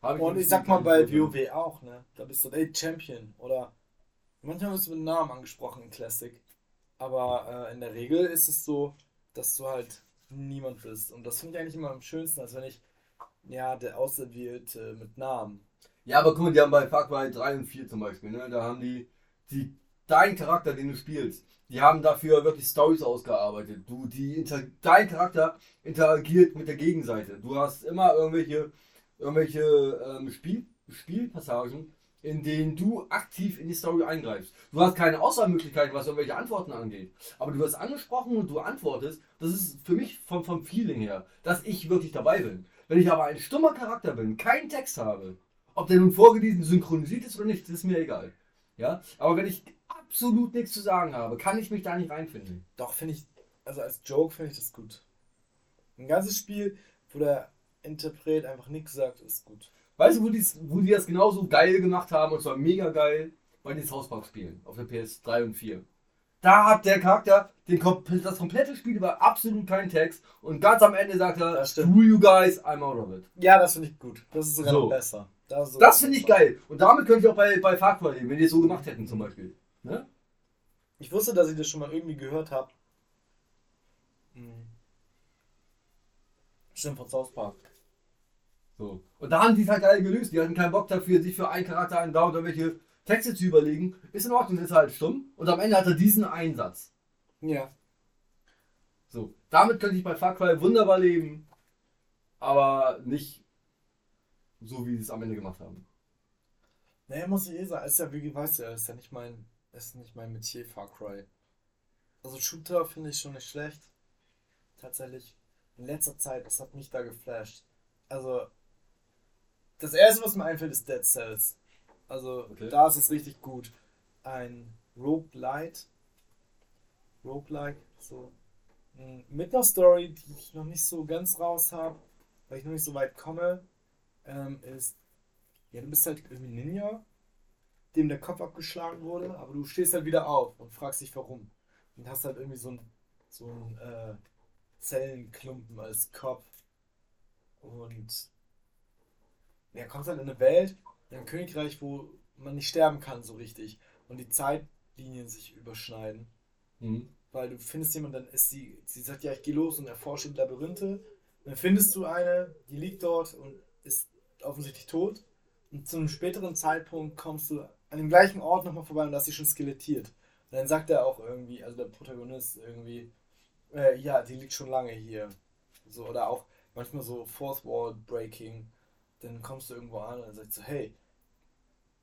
Hab Und nicht ich sag mal bei ich WoW auch, ne? Da bist du ey Champion oder manchmal wirst du mit Namen angesprochen in Classic. Aber äh, in der Regel ist es so, dass du halt niemand bist. Und das finde ich eigentlich immer am schönsten, als wenn ich, ja, der Auserwählte mit Namen. Ja, aber guck mal, die haben bei Far Cry 3 und 4 zum Beispiel, ne? Da haben die, die dein Charakter, den du spielst, die haben dafür wirklich Stories ausgearbeitet. Du, die dein Charakter interagiert mit der Gegenseite. Du hast immer irgendwelche, irgendwelche ähm, Spiel, Spielpassagen, in denen du aktiv in die Story eingreifst. Du hast keine Auswahlmöglichkeiten, was irgendwelche Antworten angeht. Aber du wirst angesprochen und du antwortest. Das ist für mich vom, vom Feeling her, dass ich wirklich dabei bin. Wenn ich aber ein stummer Charakter bin, keinen Text habe, ob der nun vorgelesen, synchronisiert ist oder nicht, ist mir egal. Ja, aber wenn ich absolut nichts zu sagen habe, kann ich mich da nicht reinfinden. Doch, finde ich, also als Joke finde ich das gut. Ein ganzes Spiel, wo der Interpret einfach nichts sagt, ist gut. Weißt du, wo die, wo die das genauso geil gemacht haben, und zwar mega geil, bei den South Park Spielen auf der PS3 und 4. Da hat der Charakter den, das komplette Spiel über absolut keinen Text und ganz am Ende sagt er, screw you guys, I'm out of it. Ja, das finde ich gut. Das ist sogar so. besser. Das, das finde ich geil. Und damit könnte ich auch bei, bei Far Cry leben, wenn die es so gemacht hätten zum Beispiel. Ne? Ich wusste, dass ich das schon mal irgendwie gehört habe. Hm. Stimmt, von South Park. So. Und da haben die es halt geil gelöst. Die hatten keinen Bock dafür, sich für einen Charakter einen da oder welche Texte zu überlegen. Ist in Ordnung, ist halt stumm. Und am Ende hat er diesen Einsatz. Ja. So. Damit könnte ich bei Far Cry wunderbar leben. Aber nicht so, wie sie es am Ende gemacht haben. Naja, muss ich eh sagen, ist ja, wie weißt du, ist ja nicht mein, ist nicht mein Metier Far Cry. Also Shooter finde ich schon nicht schlecht. Tatsächlich. In letzter Zeit, das hat mich da geflasht. Also, das erste, was mir einfällt, ist Dead Cells. Also, okay. da ist es richtig gut. Ein Roguelite. Roguelike, so. Mit einer Story, die ich noch nicht so ganz raus habe, weil ich noch nicht so weit komme, ähm, ist, ja, du bist halt irgendwie Ninja, dem der Kopf abgeschlagen wurde, aber du stehst halt wieder auf und fragst dich warum. Und hast halt irgendwie so ein, so ein äh, Zellenklumpen als Kopf. Und ja, kommst halt in eine Welt, in ein Königreich, wo man nicht sterben kann so richtig. Und die Zeitlinien sich überschneiden. Mhm. Weil du findest jemanden, dann ist sie, sie sagt, ja, ich gehe los und erforsche Labyrinthe. Dann findest du eine, die liegt dort und ist offensichtlich tot. Und zu einem späteren Zeitpunkt kommst du an dem gleichen Ort nochmal vorbei und da ist sie schon skelettiert. Und dann sagt er auch irgendwie, also der Protagonist irgendwie, äh, ja, die liegt schon lange hier. So, oder auch manchmal so Fourth Wall Breaking. Dann kommst du irgendwo an und dann sagst du, hey,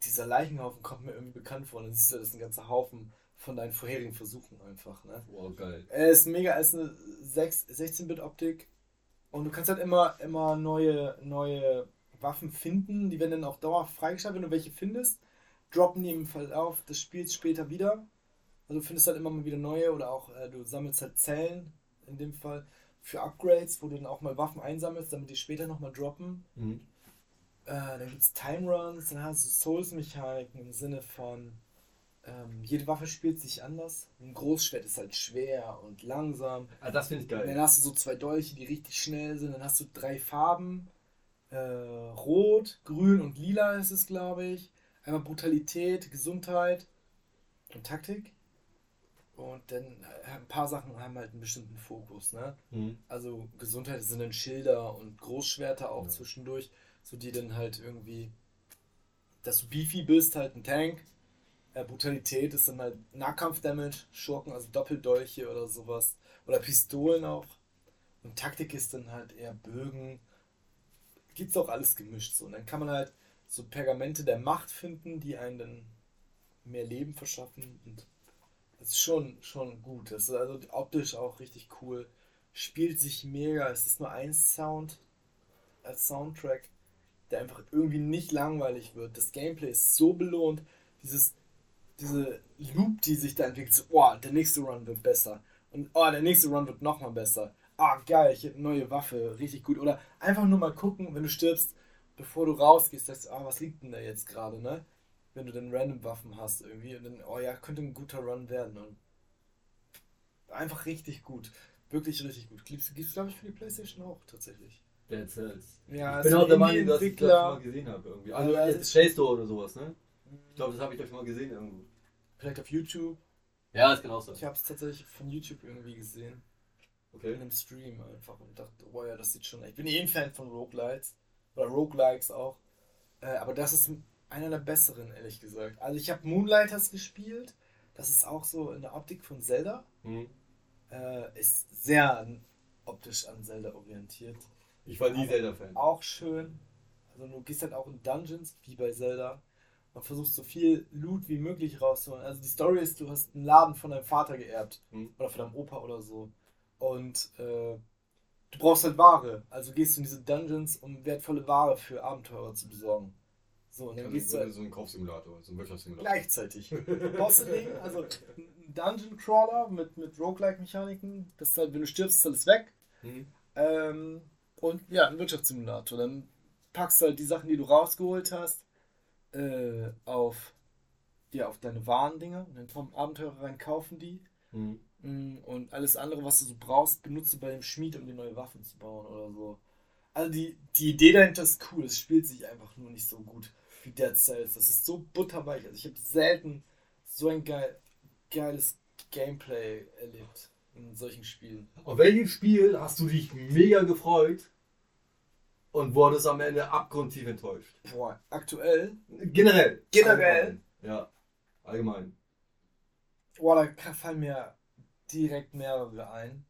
dieser Leichenhaufen kommt mir irgendwie bekannt vor. Und dann siehst du, das ist ein ganzer Haufen von deinen vorherigen Versuchen einfach. Ne? Wow, geil. Er ist mega, er ist eine 16-Bit-Optik. Und du kannst halt immer, immer neue, neue Waffen finden. Die werden dann auch dauerhaft freigeschaltet. Wenn du welche findest, droppen die im Verlauf des Spiels später wieder. Also du findest halt immer mal wieder neue oder auch äh, du sammelst halt Zellen in dem Fall für Upgrades, wo du dann auch mal Waffen einsammelst, damit die später nochmal droppen. Mhm. Äh, dann gibt es Time Runs, dann hast du Souls-Mechaniken im Sinne von ähm, jede Waffe spielt sich anders. Ein Großschwert ist halt schwer und langsam. Ah, das finde ich geil. Dann hast du so zwei Dolche, die richtig schnell sind. Dann hast du drei Farben. Äh, Rot, Grün und Lila ist es, glaube ich. Einmal Brutalität, Gesundheit und Taktik. Und dann äh, ein paar Sachen haben halt einen bestimmten Fokus. Ne? Mhm. Also Gesundheit sind dann Schilder und Großschwerter auch ja. zwischendurch, so die dann halt irgendwie, dass du beefy bist, halt ein Tank äh, Brutalität ist dann halt Nahkampf-Damage, Schurken, also Doppeldolche oder sowas. Oder Pistolen auch. Und Taktik ist dann halt eher Bögen. Gibt's auch alles gemischt so. Und dann kann man halt so Pergamente der Macht finden, die einen dann mehr Leben verschaffen. Und das ist schon, schon gut. Das ist also optisch auch richtig cool. Spielt sich mega. Es ist nur ein Sound als Soundtrack, der einfach irgendwie nicht langweilig wird. Das Gameplay ist so belohnt. Dieses diese Loop, die sich da entwickelt, so, oh, der nächste Run wird besser. Und oh, der nächste Run wird nochmal besser. Ah, oh, geil, ich habe eine neue Waffe, richtig gut. Oder einfach nur mal gucken, wenn du stirbst, bevor du rausgehst, sagst du, ah, was liegt denn da jetzt gerade, ne? Wenn du dann random Waffen hast irgendwie und dann, oh ja, könnte ein guter Run werden. Und einfach richtig gut. Wirklich richtig gut. Gibt es, glaube ich, für die Playstation auch tatsächlich. Dead Cells. Ja, ich bin auch der Meinung, dass ich das mal gesehen habe irgendwie. Also, ja, jetzt Play Store oder sowas, ne? Ich glaube, das habe ich euch mal gesehen irgendwo. Vielleicht auf YouTube. Ja, ist genau so. Ich habe es tatsächlich von YouTube irgendwie gesehen. Okay. In einem Stream einfach und dachte, oh ja, das sieht schon. Ich bin eh ein Fan von Roguelites. Oder Roguelikes auch. Äh, aber das ist einer der besseren, ehrlich gesagt. Also ich habe Moonlighters gespielt. Das ist auch so in der Optik von Zelda. Mhm. Äh, ist sehr optisch an Zelda orientiert. Ich war nie Zelda-Fan. Auch schön. Also du gehst halt auch in Dungeons, wie bei Zelda. und versuchst so viel Loot wie möglich rauszuholen. Also die Story ist, du hast einen Laden von deinem Vater geerbt Mhm. oder von deinem Opa oder so. Und äh, du brauchst halt Ware. Also gehst du in diese Dungeons, um wertvolle Ware für Abenteurer zu besorgen. So, und dann Also gehst du halt so ein Kaufsimulator, so ein Wirtschaftssimulator. gleichzeitig. [LAUGHS] Bosse Ding, also ein Dungeon Crawler mit, mit Roguelike-Mechaniken. Das ist halt, wenn du stirbst, ist alles weg. Mhm. Ähm, und ja, ein Wirtschaftssimulator. Dann packst du halt die Sachen, die du rausgeholt hast, äh, auf, ja, auf deine Warendinger. Und dann kommen Abenteurer rein, kaufen die. Mhm. Mm, Und alles andere, was du so brauchst, benutzt du bei dem Schmied, um dir neue Waffen zu bauen oder so. Also die, die Idee dahinter ist cool. Es spielt sich einfach nur nicht so gut wie Dead Cells. Das ist so butterweich. Also ich habe selten so ein geil, geiles Gameplay erlebt in solchen Spielen. Auf welches Spiel hast du dich mega gefreut und wurdest am Ende abgrundtief enttäuscht? Boah, aktuell, Generell. Generell? Allgemein. Ja, allgemein. boah, da fallen mir direkt mehrere ein.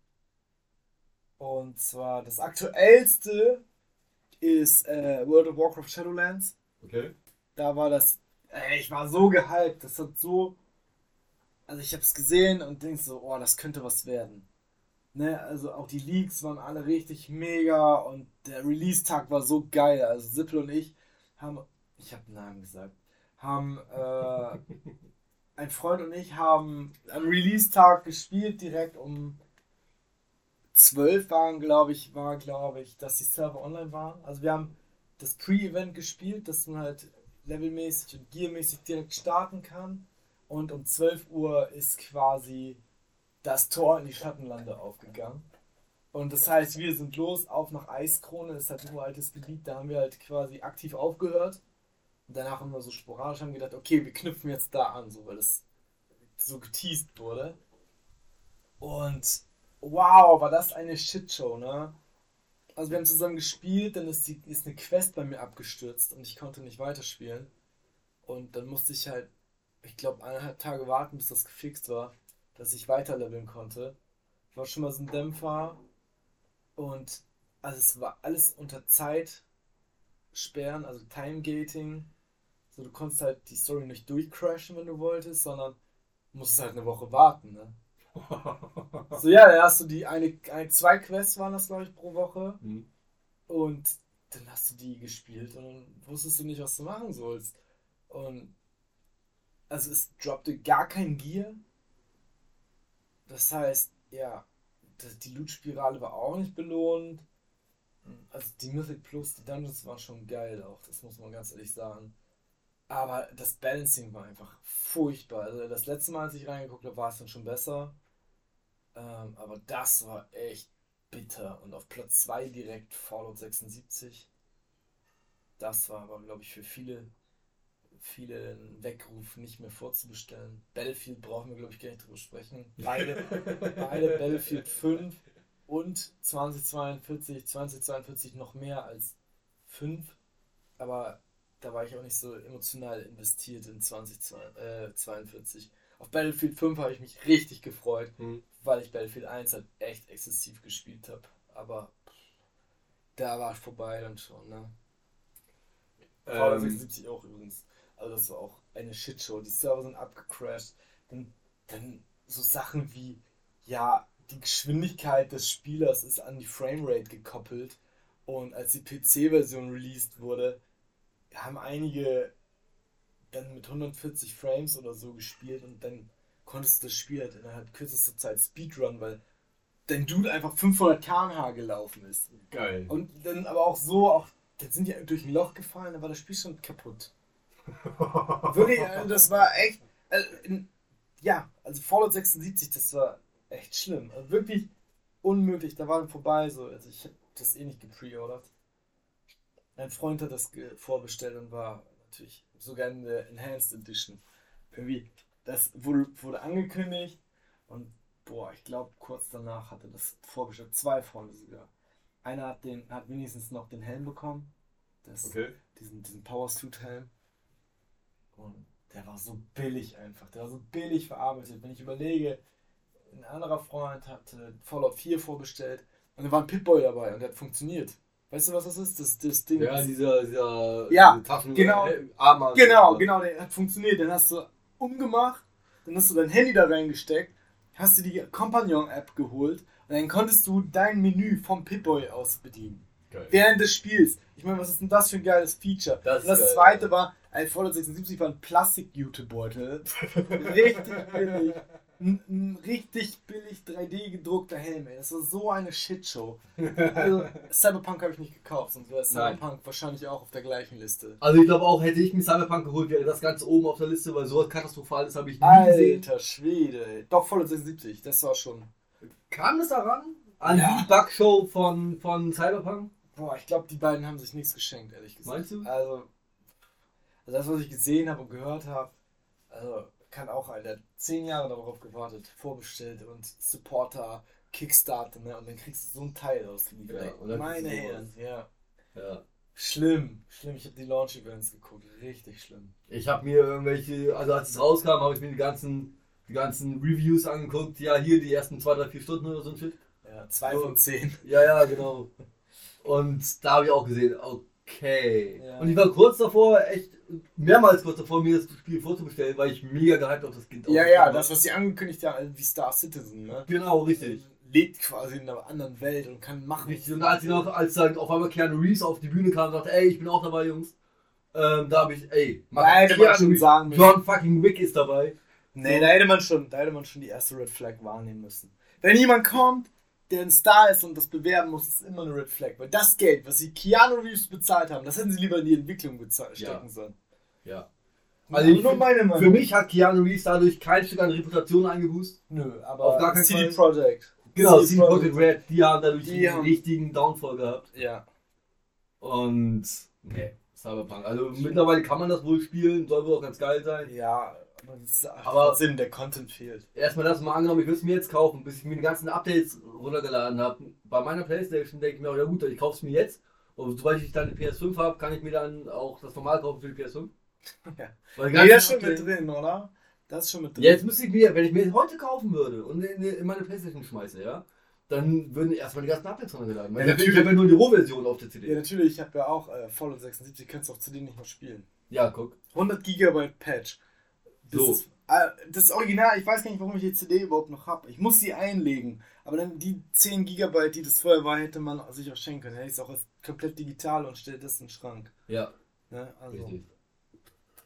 Und zwar das aktuellste ist äh, World of Warcraft Shadowlands. Okay. da war das, ey, ich war so gehypt, das hat so, also ich habe es gesehen und denk so, oh, das könnte was werden. Ne, also auch die Leaks waren alle richtig mega und der Release-Tag war so geil. Also Sippel und ich haben, ich habe Namen gesagt, haben, äh, [LAUGHS] ein Freund und ich haben am Release-Tag gespielt, direkt um 12 waren, glaube ich, war, glaube ich, dass die Server online waren. Also wir haben das Pre-Event gespielt, dass man halt levelmäßig und gearmäßig direkt starten kann. Und um 12 Uhr ist quasi das Tor in die Schattenlande aufgegangen. Und das heißt, wir sind los, auf nach Eiskrone, das ist halt ein uraltes Gebiet, da haben wir halt quasi aktiv aufgehört. Danach wir so sporadisch haben gedacht, okay, wir knüpfen jetzt da an, so weil es so geteased wurde. Und wow, war das eine Shitshow, ne? Also wir haben zusammen gespielt, dann ist, die, ist eine Quest bei mir abgestürzt und ich konnte nicht weiterspielen. Und dann musste ich halt, ich glaube, eineinhalb Tage warten, bis das gefixt war, dass ich weiterleveln konnte. War schon mal so ein Dämpfer. Und also es war alles unter Zeitsperren, also Timegating. So, du konntest halt die Story nicht durchcrashen, wenn du wolltest, sondern musstest halt eine Woche warten, ne? [LAUGHS] So, ja, da hast du die eine, eine zwei Quests waren das, glaube ich, pro Woche. Mhm. Und dann hast du die gespielt und dann wusstest du nicht, was du machen sollst. Und also es droppte gar kein Gear. Das heißt, ja, die Loot-Spirale war auch nicht belohnt. Also die Mythic Plus, die Dungeons waren schon geil auch, das muss man ganz ehrlich sagen. Aber das Balancing war einfach furchtbar. Also das letzte Mal, als ich reingeguckt habe, war es dann schon besser. Ähm, aber das war echt bitter. Und auf Platz 2 direkt Fallout 76. Das war aber, glaube ich, für viele, viele ein Weckruf, nicht mehr vorzubestellen. Battlefield brauchen wir, glaube ich, gar nicht drüber sprechen. Beide, [LAUGHS] beide Battlefield 5 und 2042, 2042 noch mehr als 5. Aber da war ich auch nicht so emotional investiert in 2042. Auf Battlefield 5 habe ich mich richtig gefreut, Mhm. weil ich Battlefield 1 halt echt exzessiv gespielt habe. Aber da war es vorbei dann schon, ne? Ähm, 76 auch übrigens. Also das war auch eine Shitshow. Die Server sind abgecrashed. Dann, dann so Sachen wie, ja, die Geschwindigkeit des Spielers ist an die Framerate gekoppelt. Und als die PC-Version released wurde, haben einige dann mit 140 Frames oder so gespielt und dann konntest du das Spiel halt innerhalb kürzester Zeit Speedrun, weil dein Dude einfach 500 km/h gelaufen ist. geil. Und dann aber auch so, auch, dann sind die durch ein Loch gefallen, dann war das Spiel schon kaputt. [LAUGHS] Wirklich, also das war echt, also, in, ja, also Fallout 76, das war echt schlimm. Also wirklich unmöglich, da war dann vorbei so. Also ich habe das eh nicht gepreordert. Ein Freund hat das vorbestellt und war natürlich sogar in der Enhanced Edition. Irgendwie, das wurde, wurde angekündigt und boah, ich glaube kurz danach hatte das vorbestellt. Zwei Freunde sogar. Einer hat den, hat wenigstens noch den Helm bekommen. Das, Okay. diesen, diesen Power Suit Helm. Und der war so billig einfach. Der war so billig verarbeitet. Wenn ich überlege, ein anderer Freund hatte Fallout 4 vorbestellt und da war ein Pip-Boy dabei und der hat funktioniert. Weißt du, was das ist? Das, das Ding. Ja, dieser, dieser Ja, diese Taschen genau. äh, Armband. Genau, genau, der hat funktioniert. Dann hast du umgemacht, dann hast du dein Handy da reingesteckt, hast du die Compagnon-App geholt und dann konntest du dein Menü vom Pip-Boy aus bedienen. Geil. Während des Spiels. Ich meine, was ist denn das für ein geiles Feature? Das und das geil. zweite war, ein Fallout 76 war ein Plastik-Jutebeutel. [LAUGHS] richtig billig. Ein, richtig billig 3D gedruckter Helm, ey. Das war so eine Shitshow. [LAUGHS] Also, Cyberpunk habe ich nicht gekauft, sonst wäre Nein. Cyberpunk wahrscheinlich auch auf der gleichen Liste. Also ich glaube auch, hätte ich mir Cyberpunk geholt, wäre das ganz oben auf der Liste, weil sowas Katastrophales habe ich nie gesehen. Alter Schwede, ey. Doch, Fallout 76, das war schon. Kam es daran? An Ja. die Bugshow von, von Cyberpunk? Boah, ich glaube, die beiden haben sich nichts geschenkt, ehrlich gesagt. Meinst du? Also, also das, was ich gesehen habe und gehört habe, also kann auch ein, der hat zehn Jahre darauf gewartet, vorbestellt und Supporter, Kickstarter, ne? Und dann kriegst du so ein Teil ausgeliefert. Ja, Meine Herren, ja. Ja. Schlimm, schlimm. Ich habe die Launch-Events geguckt, richtig schlimm. Ich habe mir irgendwelche, also als es rauskam, habe ich mir die ganzen, die ganzen Reviews angeguckt. Ja, hier die ersten 2, 3, 4 Stunden oder so ein Shit. Ja, zwei So. von zehn. Ja, ja, genau. Und da habe ich auch gesehen, okay. Ja. Und ich war kurz davor, echt mehrmals kurz davor, mir das Spiel vorzubestellen, weil ich mega gehypt auf das Kind Ja, ja, das, was sie angekündigt haben, wie Star Citizen, ne? Genau, richtig. Lebt quasi in einer anderen Welt und kann machen. Richtig. Und als, ich noch, als dann auf einmal Keanu Reeves auf die Bühne kam und sagte, ey, ich bin auch dabei, Jungs. Ähm, da habe ich, ey, mach- Da hätte man Keanu schon sagen. John fucking Wick ist dabei. Nee, da hätte man schon, da hätte man schon die erste Red Flag wahrnehmen müssen. Wenn jemand kommt, der ein Star ist und das bewerben muss, ist immer eine Red Flag. Weil das Geld, was sie Keanu Reeves bezahlt haben, das hätten sie lieber in die Entwicklung bezahlt, Ja. stecken sollen. Ja. Also Also ich meine Meinung. Für mich hat Keanu Reeves dadurch kein Stück an Reputation eingeboost. Nö, aber Auf gar keinen CD Fall. Projekt. Genau, CD CD Projekt Red, die haben dadurch Die einen haben- richtigen Downfall gehabt. Ja. Und, nee, Cyberpunk. Also mittlerweile kann man das wohl spielen, soll wohl auch ganz geil sein. Ja, aber, trotzdem, der Content fehlt. Erstmal das mal angenommen, ich würde es mir jetzt kaufen, bis ich mir die ganzen Updates runtergeladen habe. Bei meiner Playstation denke ich mir auch, ja gut, ich kaufe es mir jetzt. Und sobald ich dann die PS5 habe, kann ich mir dann auch das normal kaufen für die PS5. [LAUGHS] Ja. Weil die Nee, das ist schon mit drin, oder? Das ist schon mit drin. Ja, jetzt müsste ich mir, wenn ich mir heute kaufen würde und in, in meine Playstation schmeiße, ja, dann würden erstmal die ganzen Updates runtergeladen. Ja, ich habe natürlich. ja nur die Rohversion auf der Ja, CD. natürlich, ich habe ja auch äh, Fallout 76, kannst du auch CD nicht mehr spielen. Ja, guck. 100 Gigabyte Patch. Das, So. ist, äh, das Original, ich weiß gar nicht, warum ich die CD überhaupt noch habe. Ich muss sie einlegen. Aber dann die 10 Gigabyte, die das vorher war, hätte man sich auch schenken können. Hätte ich es auch als komplett digital und stelle das in den Schrank. Ja, Ne? Also, richtig.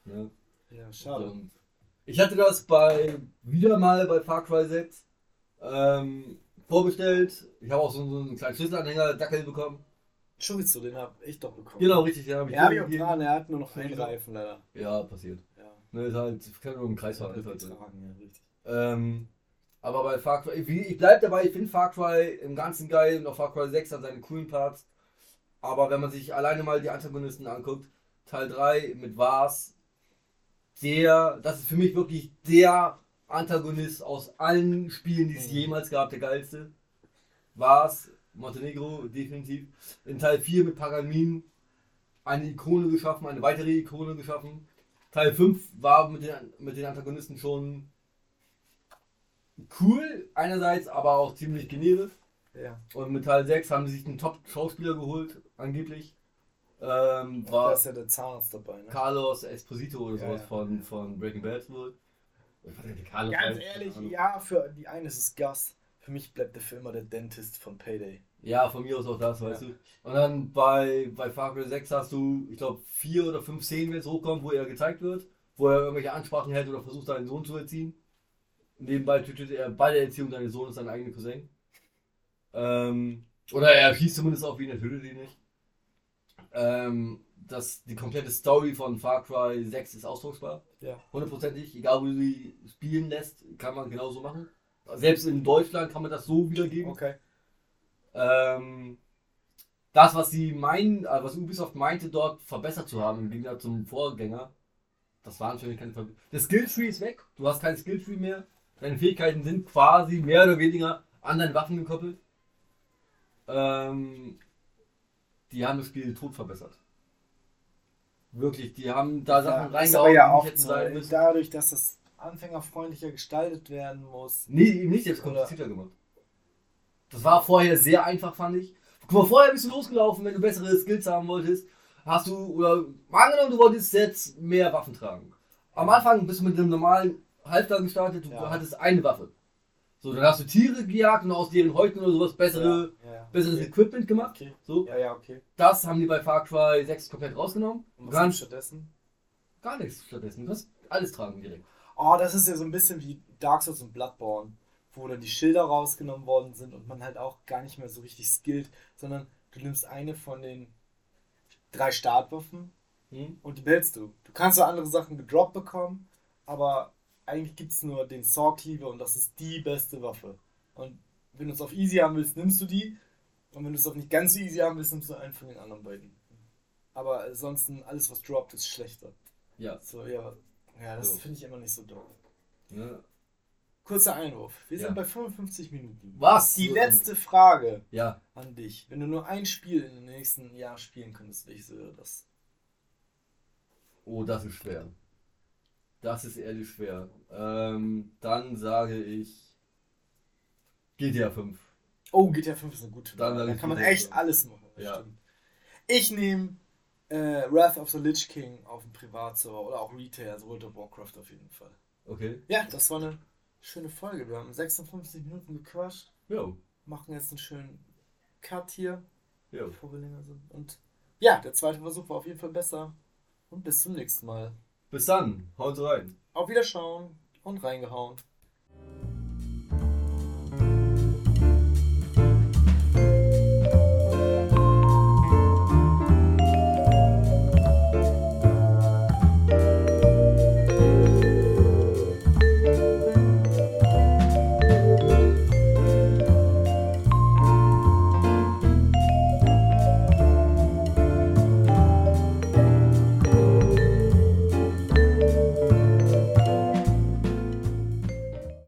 Ja. ja, schade. Und ich hatte das bei wieder mal bei Far Cry 6 ähm, vorbestellt. Ich habe auch so, so einen kleinen Schlüsselanhänger Dackel bekommen. Chorizo, den habe ich doch bekommen. Genau, richtig, ja. hab Ja, habe ich auch dran. Er hat nur noch einen. Reifen, leider. Ja, passiert. Ne, ist halt, kann nur im Kreis fahren. Ist halt so. Getragen, ja. Ähm, aber bei Far Cry, ich, bleib dabei, ich finde Far Cry im Ganzen geil und auch Far Cry 6 hat seine coolen Parts. Aber wenn man sich alleine mal die Antagonisten anguckt, Teil 3 mit Vars, der, das ist für mich wirklich der Antagonist aus allen Spielen, die es Mhm. jemals gab, der geilste. Vars, Montenegro, definitiv. In Teil 4 mit Pagamin eine Ikone geschaffen, eine weitere Ikone geschaffen. Teil 5 war mit den, mit den Antagonisten schon cool, einerseits, aber auch ziemlich generisch. Ja. Und mit Teil 6 haben sie sich einen Top-Schauspieler geholt, angeblich. Ähm, Da war ist ja der Zahnarzt dabei, ne? Carlos Esposito oder Ja, sowas ja. Von, von Breaking Bad wohl. Ganz ehrlich, ja, für die einen ist es Gus. Für mich bleibt der für immer der Dentist von Payday. Ja, von mir aus auch das, weißt Ja. du. Und dann bei, bei Far Cry 6 hast du, ich glaube, vier oder fünf Szenen, wenn es hochkommt, wo er gezeigt wird, wo er irgendwelche Ansprachen hält oder versucht, seinen Sohn zu erziehen. Nebenbei tötet er bei der Erziehung seines Sohnes seinen eigenen Cousin. Ähm, oder er schießt zumindest auf ihn, er tötet ihn nicht. Ähm, das, die komplette Story von Far Cry 6 ist austauschbar. Ja. Hundertprozentig, egal wo du sie spielen lässt, kann man genauso machen. Selbst in Deutschland kann man das so wiedergeben. Okay. Ähm, das, was sie meinen, äh, was Ubisoft meinte, dort verbessert zu haben, im Gegensatz zum Vorgänger, das waren für mich keine Verbesserungen. Der Skilltree ist weg, du hast keinen Skilltree mehr. Deine Fähigkeiten sind quasi mehr oder weniger an deine Waffen gekoppelt. Ähm, die haben das Spiel tot verbessert. Wirklich, die haben da Sachen Ja, reingehauen, ja die auch nicht hätten sein müssen. dadurch, dass das anfängerfreundlicher gestaltet werden muss. Nee, eben nicht, jetzt komplizierter gemacht. Das war vorher sehr einfach, fand ich. Guck mal, vorher bist du losgelaufen, wenn du bessere Skills haben wolltest. Hast du, oder angenommen, du wolltest jetzt mehr Waffen tragen. Am Anfang bist du mit einem normalen Halfter gestartet, du Ja. hattest eine Waffe. So, dann hast du Tiere gejagt und aus deren Häuten oder sowas bessere, Ja, ja. besseres okay. Equipment gemacht. Okay. So, Ja, ja, okay. das haben die bei Far Cry 6 komplett rausgenommen. Und was gibt's stattdessen? gar nichts stattdessen. Du kannst alles tragen direkt. Oh, das ist ja so ein bisschen wie Dark Souls und Bloodborne, wo dann die Schilder rausgenommen worden sind und man halt auch gar nicht mehr so richtig skillt, sondern du nimmst eine von den drei Startwaffen Hm? und die behältst du. Du kannst so andere Sachen gedroppt bekommen, aber eigentlich gibt es nur den Saw Cleaver und das ist die beste Waffe. Und wenn du es auf easy haben willst, nimmst du die. Und wenn du es auf nicht ganz so easy haben willst, nimmst du einen von den anderen beiden. Aber ansonsten, alles was droppt, ist schlechter. Ja. So, ja. Ja, das So. finde ich immer nicht so doof. Ne? Kurzer Einwurf. Wir Ja. sind bei 55 Minuten. Was? Die letzte Frage Ja. an dich. Wenn du nur ein Spiel in den nächsten Jahr spielen könntest, welches wäre das? Oh, das ist schwer. Das ist ehrlich schwer. Ähm, dann sage ich GTA 5. Oh, GTA 5 ist eine gute Dann Da kann man echt 5. alles machen. Ja. Ich nehme äh, Wrath of the Lich King auf dem Privatserver oder auch Retail, also World of Warcraft auf jeden Fall. Okay. Ja, das war eine schöne Folge. Wir haben 56 Minuten gequatscht, Jo. machen jetzt einen schönen Cut hier. Jo. bevor wir länger sind. Und ja, der zweite Versuch war auf jeden Fall besser. Und bis zum nächsten Mal. Bis dann. Haut rein. Auf Wiederschauen und reingehauen.